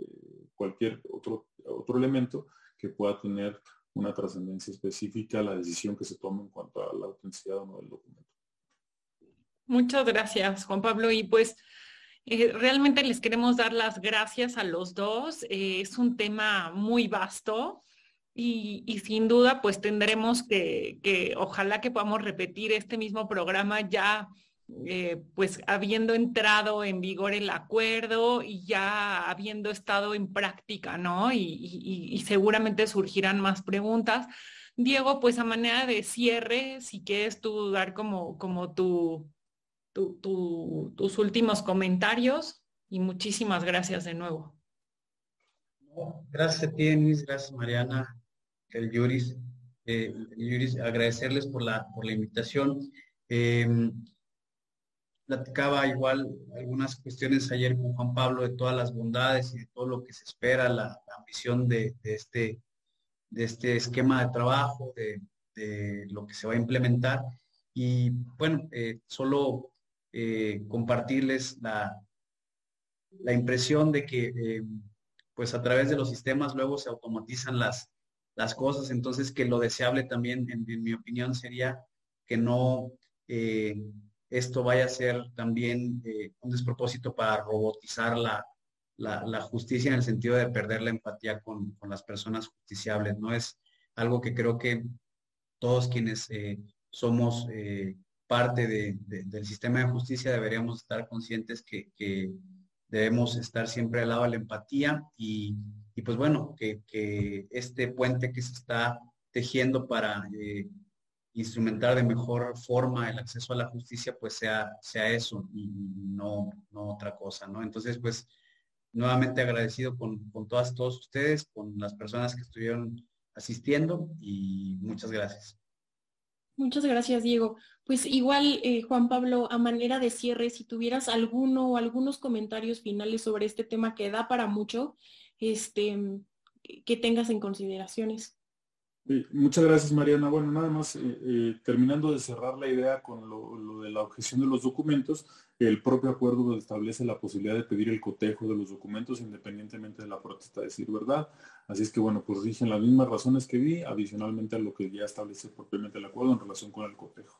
cualquier otro, otro elemento que pueda tener una trascendencia específica a la decisión que se tome en cuanto a la autenticidad o no del documento. Muchas gracias, Juan Pablo. Y pues eh, realmente les queremos dar las gracias a los dos. Eh, es un tema muy vasto y, sin duda pues tendremos que, ojalá que podamos repetir este mismo programa ya eh, pues habiendo entrado en vigor el acuerdo y ya habiendo estado en práctica, ¿no? Y, seguramente surgirán más preguntas. Diego, pues a manera de cierre, si quieres tú dar como, como tu, tus últimos comentarios y muchísimas gracias de nuevo. gracias a gracias Mariana, el Yuris. Eh, agradecerles por la, por la invitación. Em, platicaba igual algunas cuestiones ayer con Juan Pablo de todas las bondades y de todo lo que se espera, la, ambición de, este, de este esquema de trabajo, de, lo que se va a implementar. Y bueno, eh, solo eh, compartirles la, la impresión de que eh, pues a través de los sistemas luego se automatizan las, las cosas, entonces que lo deseable también, en, mi opinión, sería que no esto vaya a ser también eh, un despropósito para robotizar la, la, justicia en el sentido de perder la empatía con, con, las personas justiciables. No es algo que creo que todos quienes eh, somos eh, parte de, del sistema de justicia deberíamos estar conscientes que, que, debemos estar siempre al lado de la empatía y, y pues bueno, que, que, este puente que se está tejiendo para instrumentar de mejor forma el acceso a la justicia, pues sea, sea eso y no, no otra cosa, ¿no? Entonces, pues, nuevamente agradecido con, con todas, todos ustedes, con las personas que estuvieron asistiendo y muchas gracias. Muchas gracias, Diego. Pues igual, eh, Juan Pablo, a manera de cierre, si tuvieras alguno o algunos comentarios finales sobre este tema que da para mucho, este, que tengas en consideraciones muchas gracias, Mariana. Bueno, nada más, eh, eh, terminando de cerrar la idea con lo, de la objeción de los documentos, el propio acuerdo establece la posibilidad de pedir el cotejo de los documentos independientemente de la protesta de decir verdad. Así es que, bueno, pues rigen las mismas razones que vi, adicionalmente a lo que ya establece propiamente el acuerdo en relación con el cotejo.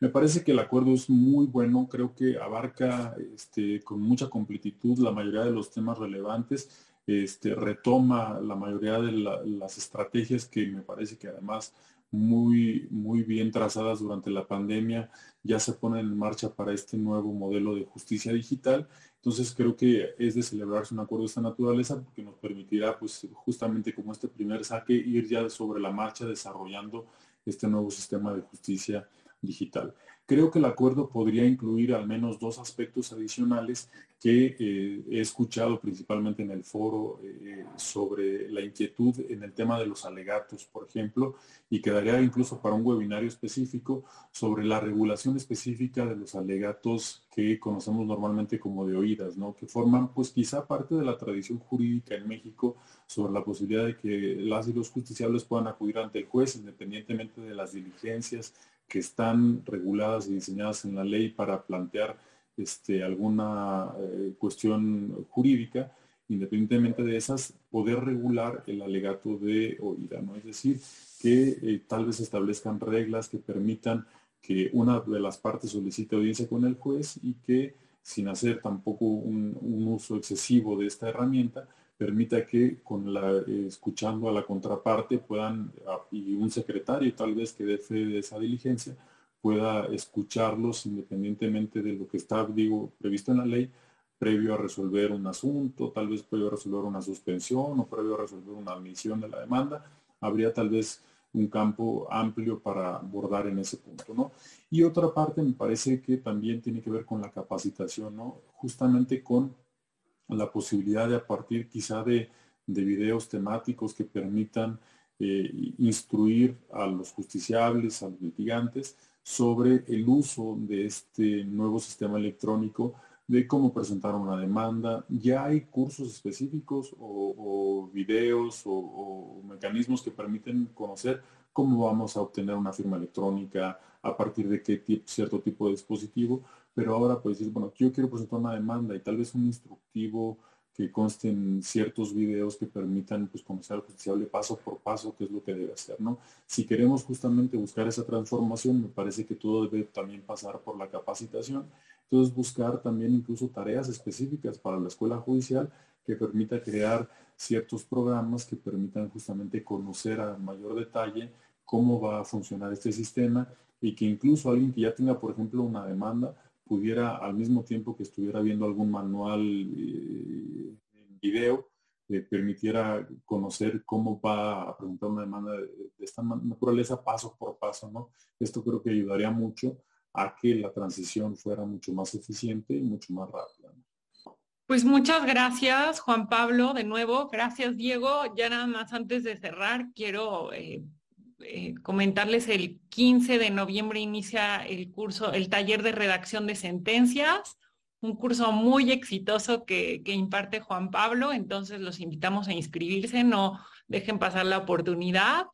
Me parece que el acuerdo es muy bueno, creo que abarca este, con mucha completitud la mayoría de los temas relevantes este, retoma la mayoría de las estrategias que me parece que además muy, muy bien trazadas durante la pandemia ya se ponen en marcha para este nuevo modelo de justicia digital. Entonces creo que es de celebrarse un acuerdo de esta naturaleza porque nos permitirá pues justamente como este primer saque ir ya sobre la marcha desarrollando este nuevo sistema de justicia digital. Creo que el acuerdo podría incluir al menos dos aspectos adicionales que eh, he escuchado principalmente en el foro eh, sobre la inquietud en el tema de los alegatos, por ejemplo, y quedaría incluso para un webinario específico sobre la regulación específica de los alegatos que conocemos normalmente como de oídas, ¿no? que forman pues quizá parte de la tradición jurídica en México sobre la posibilidad de que las y los justiciables puedan acudir ante el juez independientemente de las diligencias que están reguladas y diseñadas en la ley para plantear este, alguna eh, cuestión jurídica, independientemente de esas, poder regular el alegato de oída, ¿no? Es decir, que eh, tal vez establezcan reglas que permitan que una de las partes solicite audiencia con el juez y que sin hacer tampoco un, uso excesivo de esta herramienta, permita que con la, eh, escuchando a la contraparte puedan, ah, y un secretario tal vez que dé fe de esa diligencia, pueda escucharlos independientemente de lo que está, digo, previsto en la ley, previo a resolver un asunto, tal vez previo a resolver una suspensión o previo a resolver una admisión de la demanda, habría tal vez un campo amplio para abordar en ese punto, ¿no? Y otra parte me parece que también tiene que ver con la capacitación, ¿no? Justamente con la posibilidad de a partir quizá de, de videos temáticos que permitan eh, instruir a los justiciables, a los litigantes, sobre el uso de este nuevo sistema electrónico, de cómo presentar una demanda. Ya hay cursos específicos o, videos o, mecanismos que permiten conocer cómo vamos a obtener una firma electrónica, a partir de qué cierto tipo de dispositivo, pero ahora pues decir, bueno, yo quiero presentar una demanda y tal vez un instructivo que consten ciertos videos que permitan pues, conocer al justiciable paso por paso qué es lo que debe hacer, ¿no? Si queremos justamente buscar esa transformación, me parece que todo debe también pasar por la capacitación. Entonces, buscar también incluso tareas específicas para la escuela judicial que permita crear ciertos programas que permitan justamente conocer a mayor detalle cómo va a funcionar este sistema y que incluso alguien que ya tenga, por ejemplo, una demanda, pudiera al mismo tiempo que estuviera viendo algún manual eh, en video, permitiera conocer cómo va a presentar una demanda de, esta naturaleza paso por paso, ¿no? Esto creo que ayudaría mucho a que la transición fuera mucho más eficiente y mucho más rápida. Pues muchas gracias, Juan Pablo, de nuevo. Gracias, Diego. Ya nada más antes de cerrar, quiero eh, eh, comentarles el 15 de noviembre inicia el curso, el taller de redacción de sentencias un curso muy exitoso que, imparte Juan Pablo, entonces los invitamos a inscribirse, no dejen pasar la oportunidad.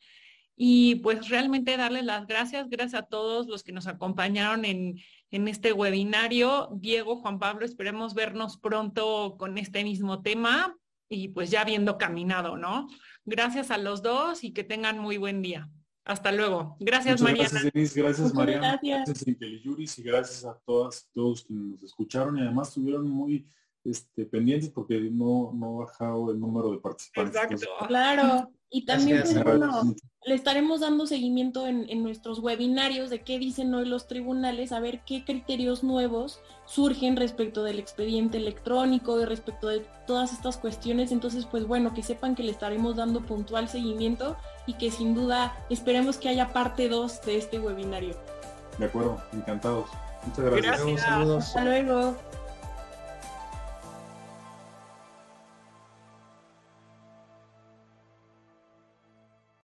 Y pues realmente darles las gracias, gracias a todos los que nos acompañaron en, en este webinario. Diego, Juan Pablo, esperemos vernos pronto con este mismo tema y pues ya habiendo caminado, ¿no? Gracias a los dos y que tengan muy buen día. Hasta luego. Gracias, Mariana. Gracias, Denise. Gracias, Mariana. Gracias, gracias y gracias a todas todos quienes nos escucharon y además estuvieron muy este, pendientes porque no, no ha bajado el número de participantes. Exacto. claro. Y también, pues, bueno, le estaremos dando seguimiento en, nuestros webinarios de qué dicen hoy los tribunales, a ver qué criterios nuevos surgen respecto del expediente electrónico, y respecto de todas estas cuestiones. Entonces, pues bueno, que sepan que le estaremos dando puntual seguimiento y que sin duda esperemos que haya parte 2 de este webinario. De acuerdo, encantados. Muchas gracias. gracias. Hasta luego.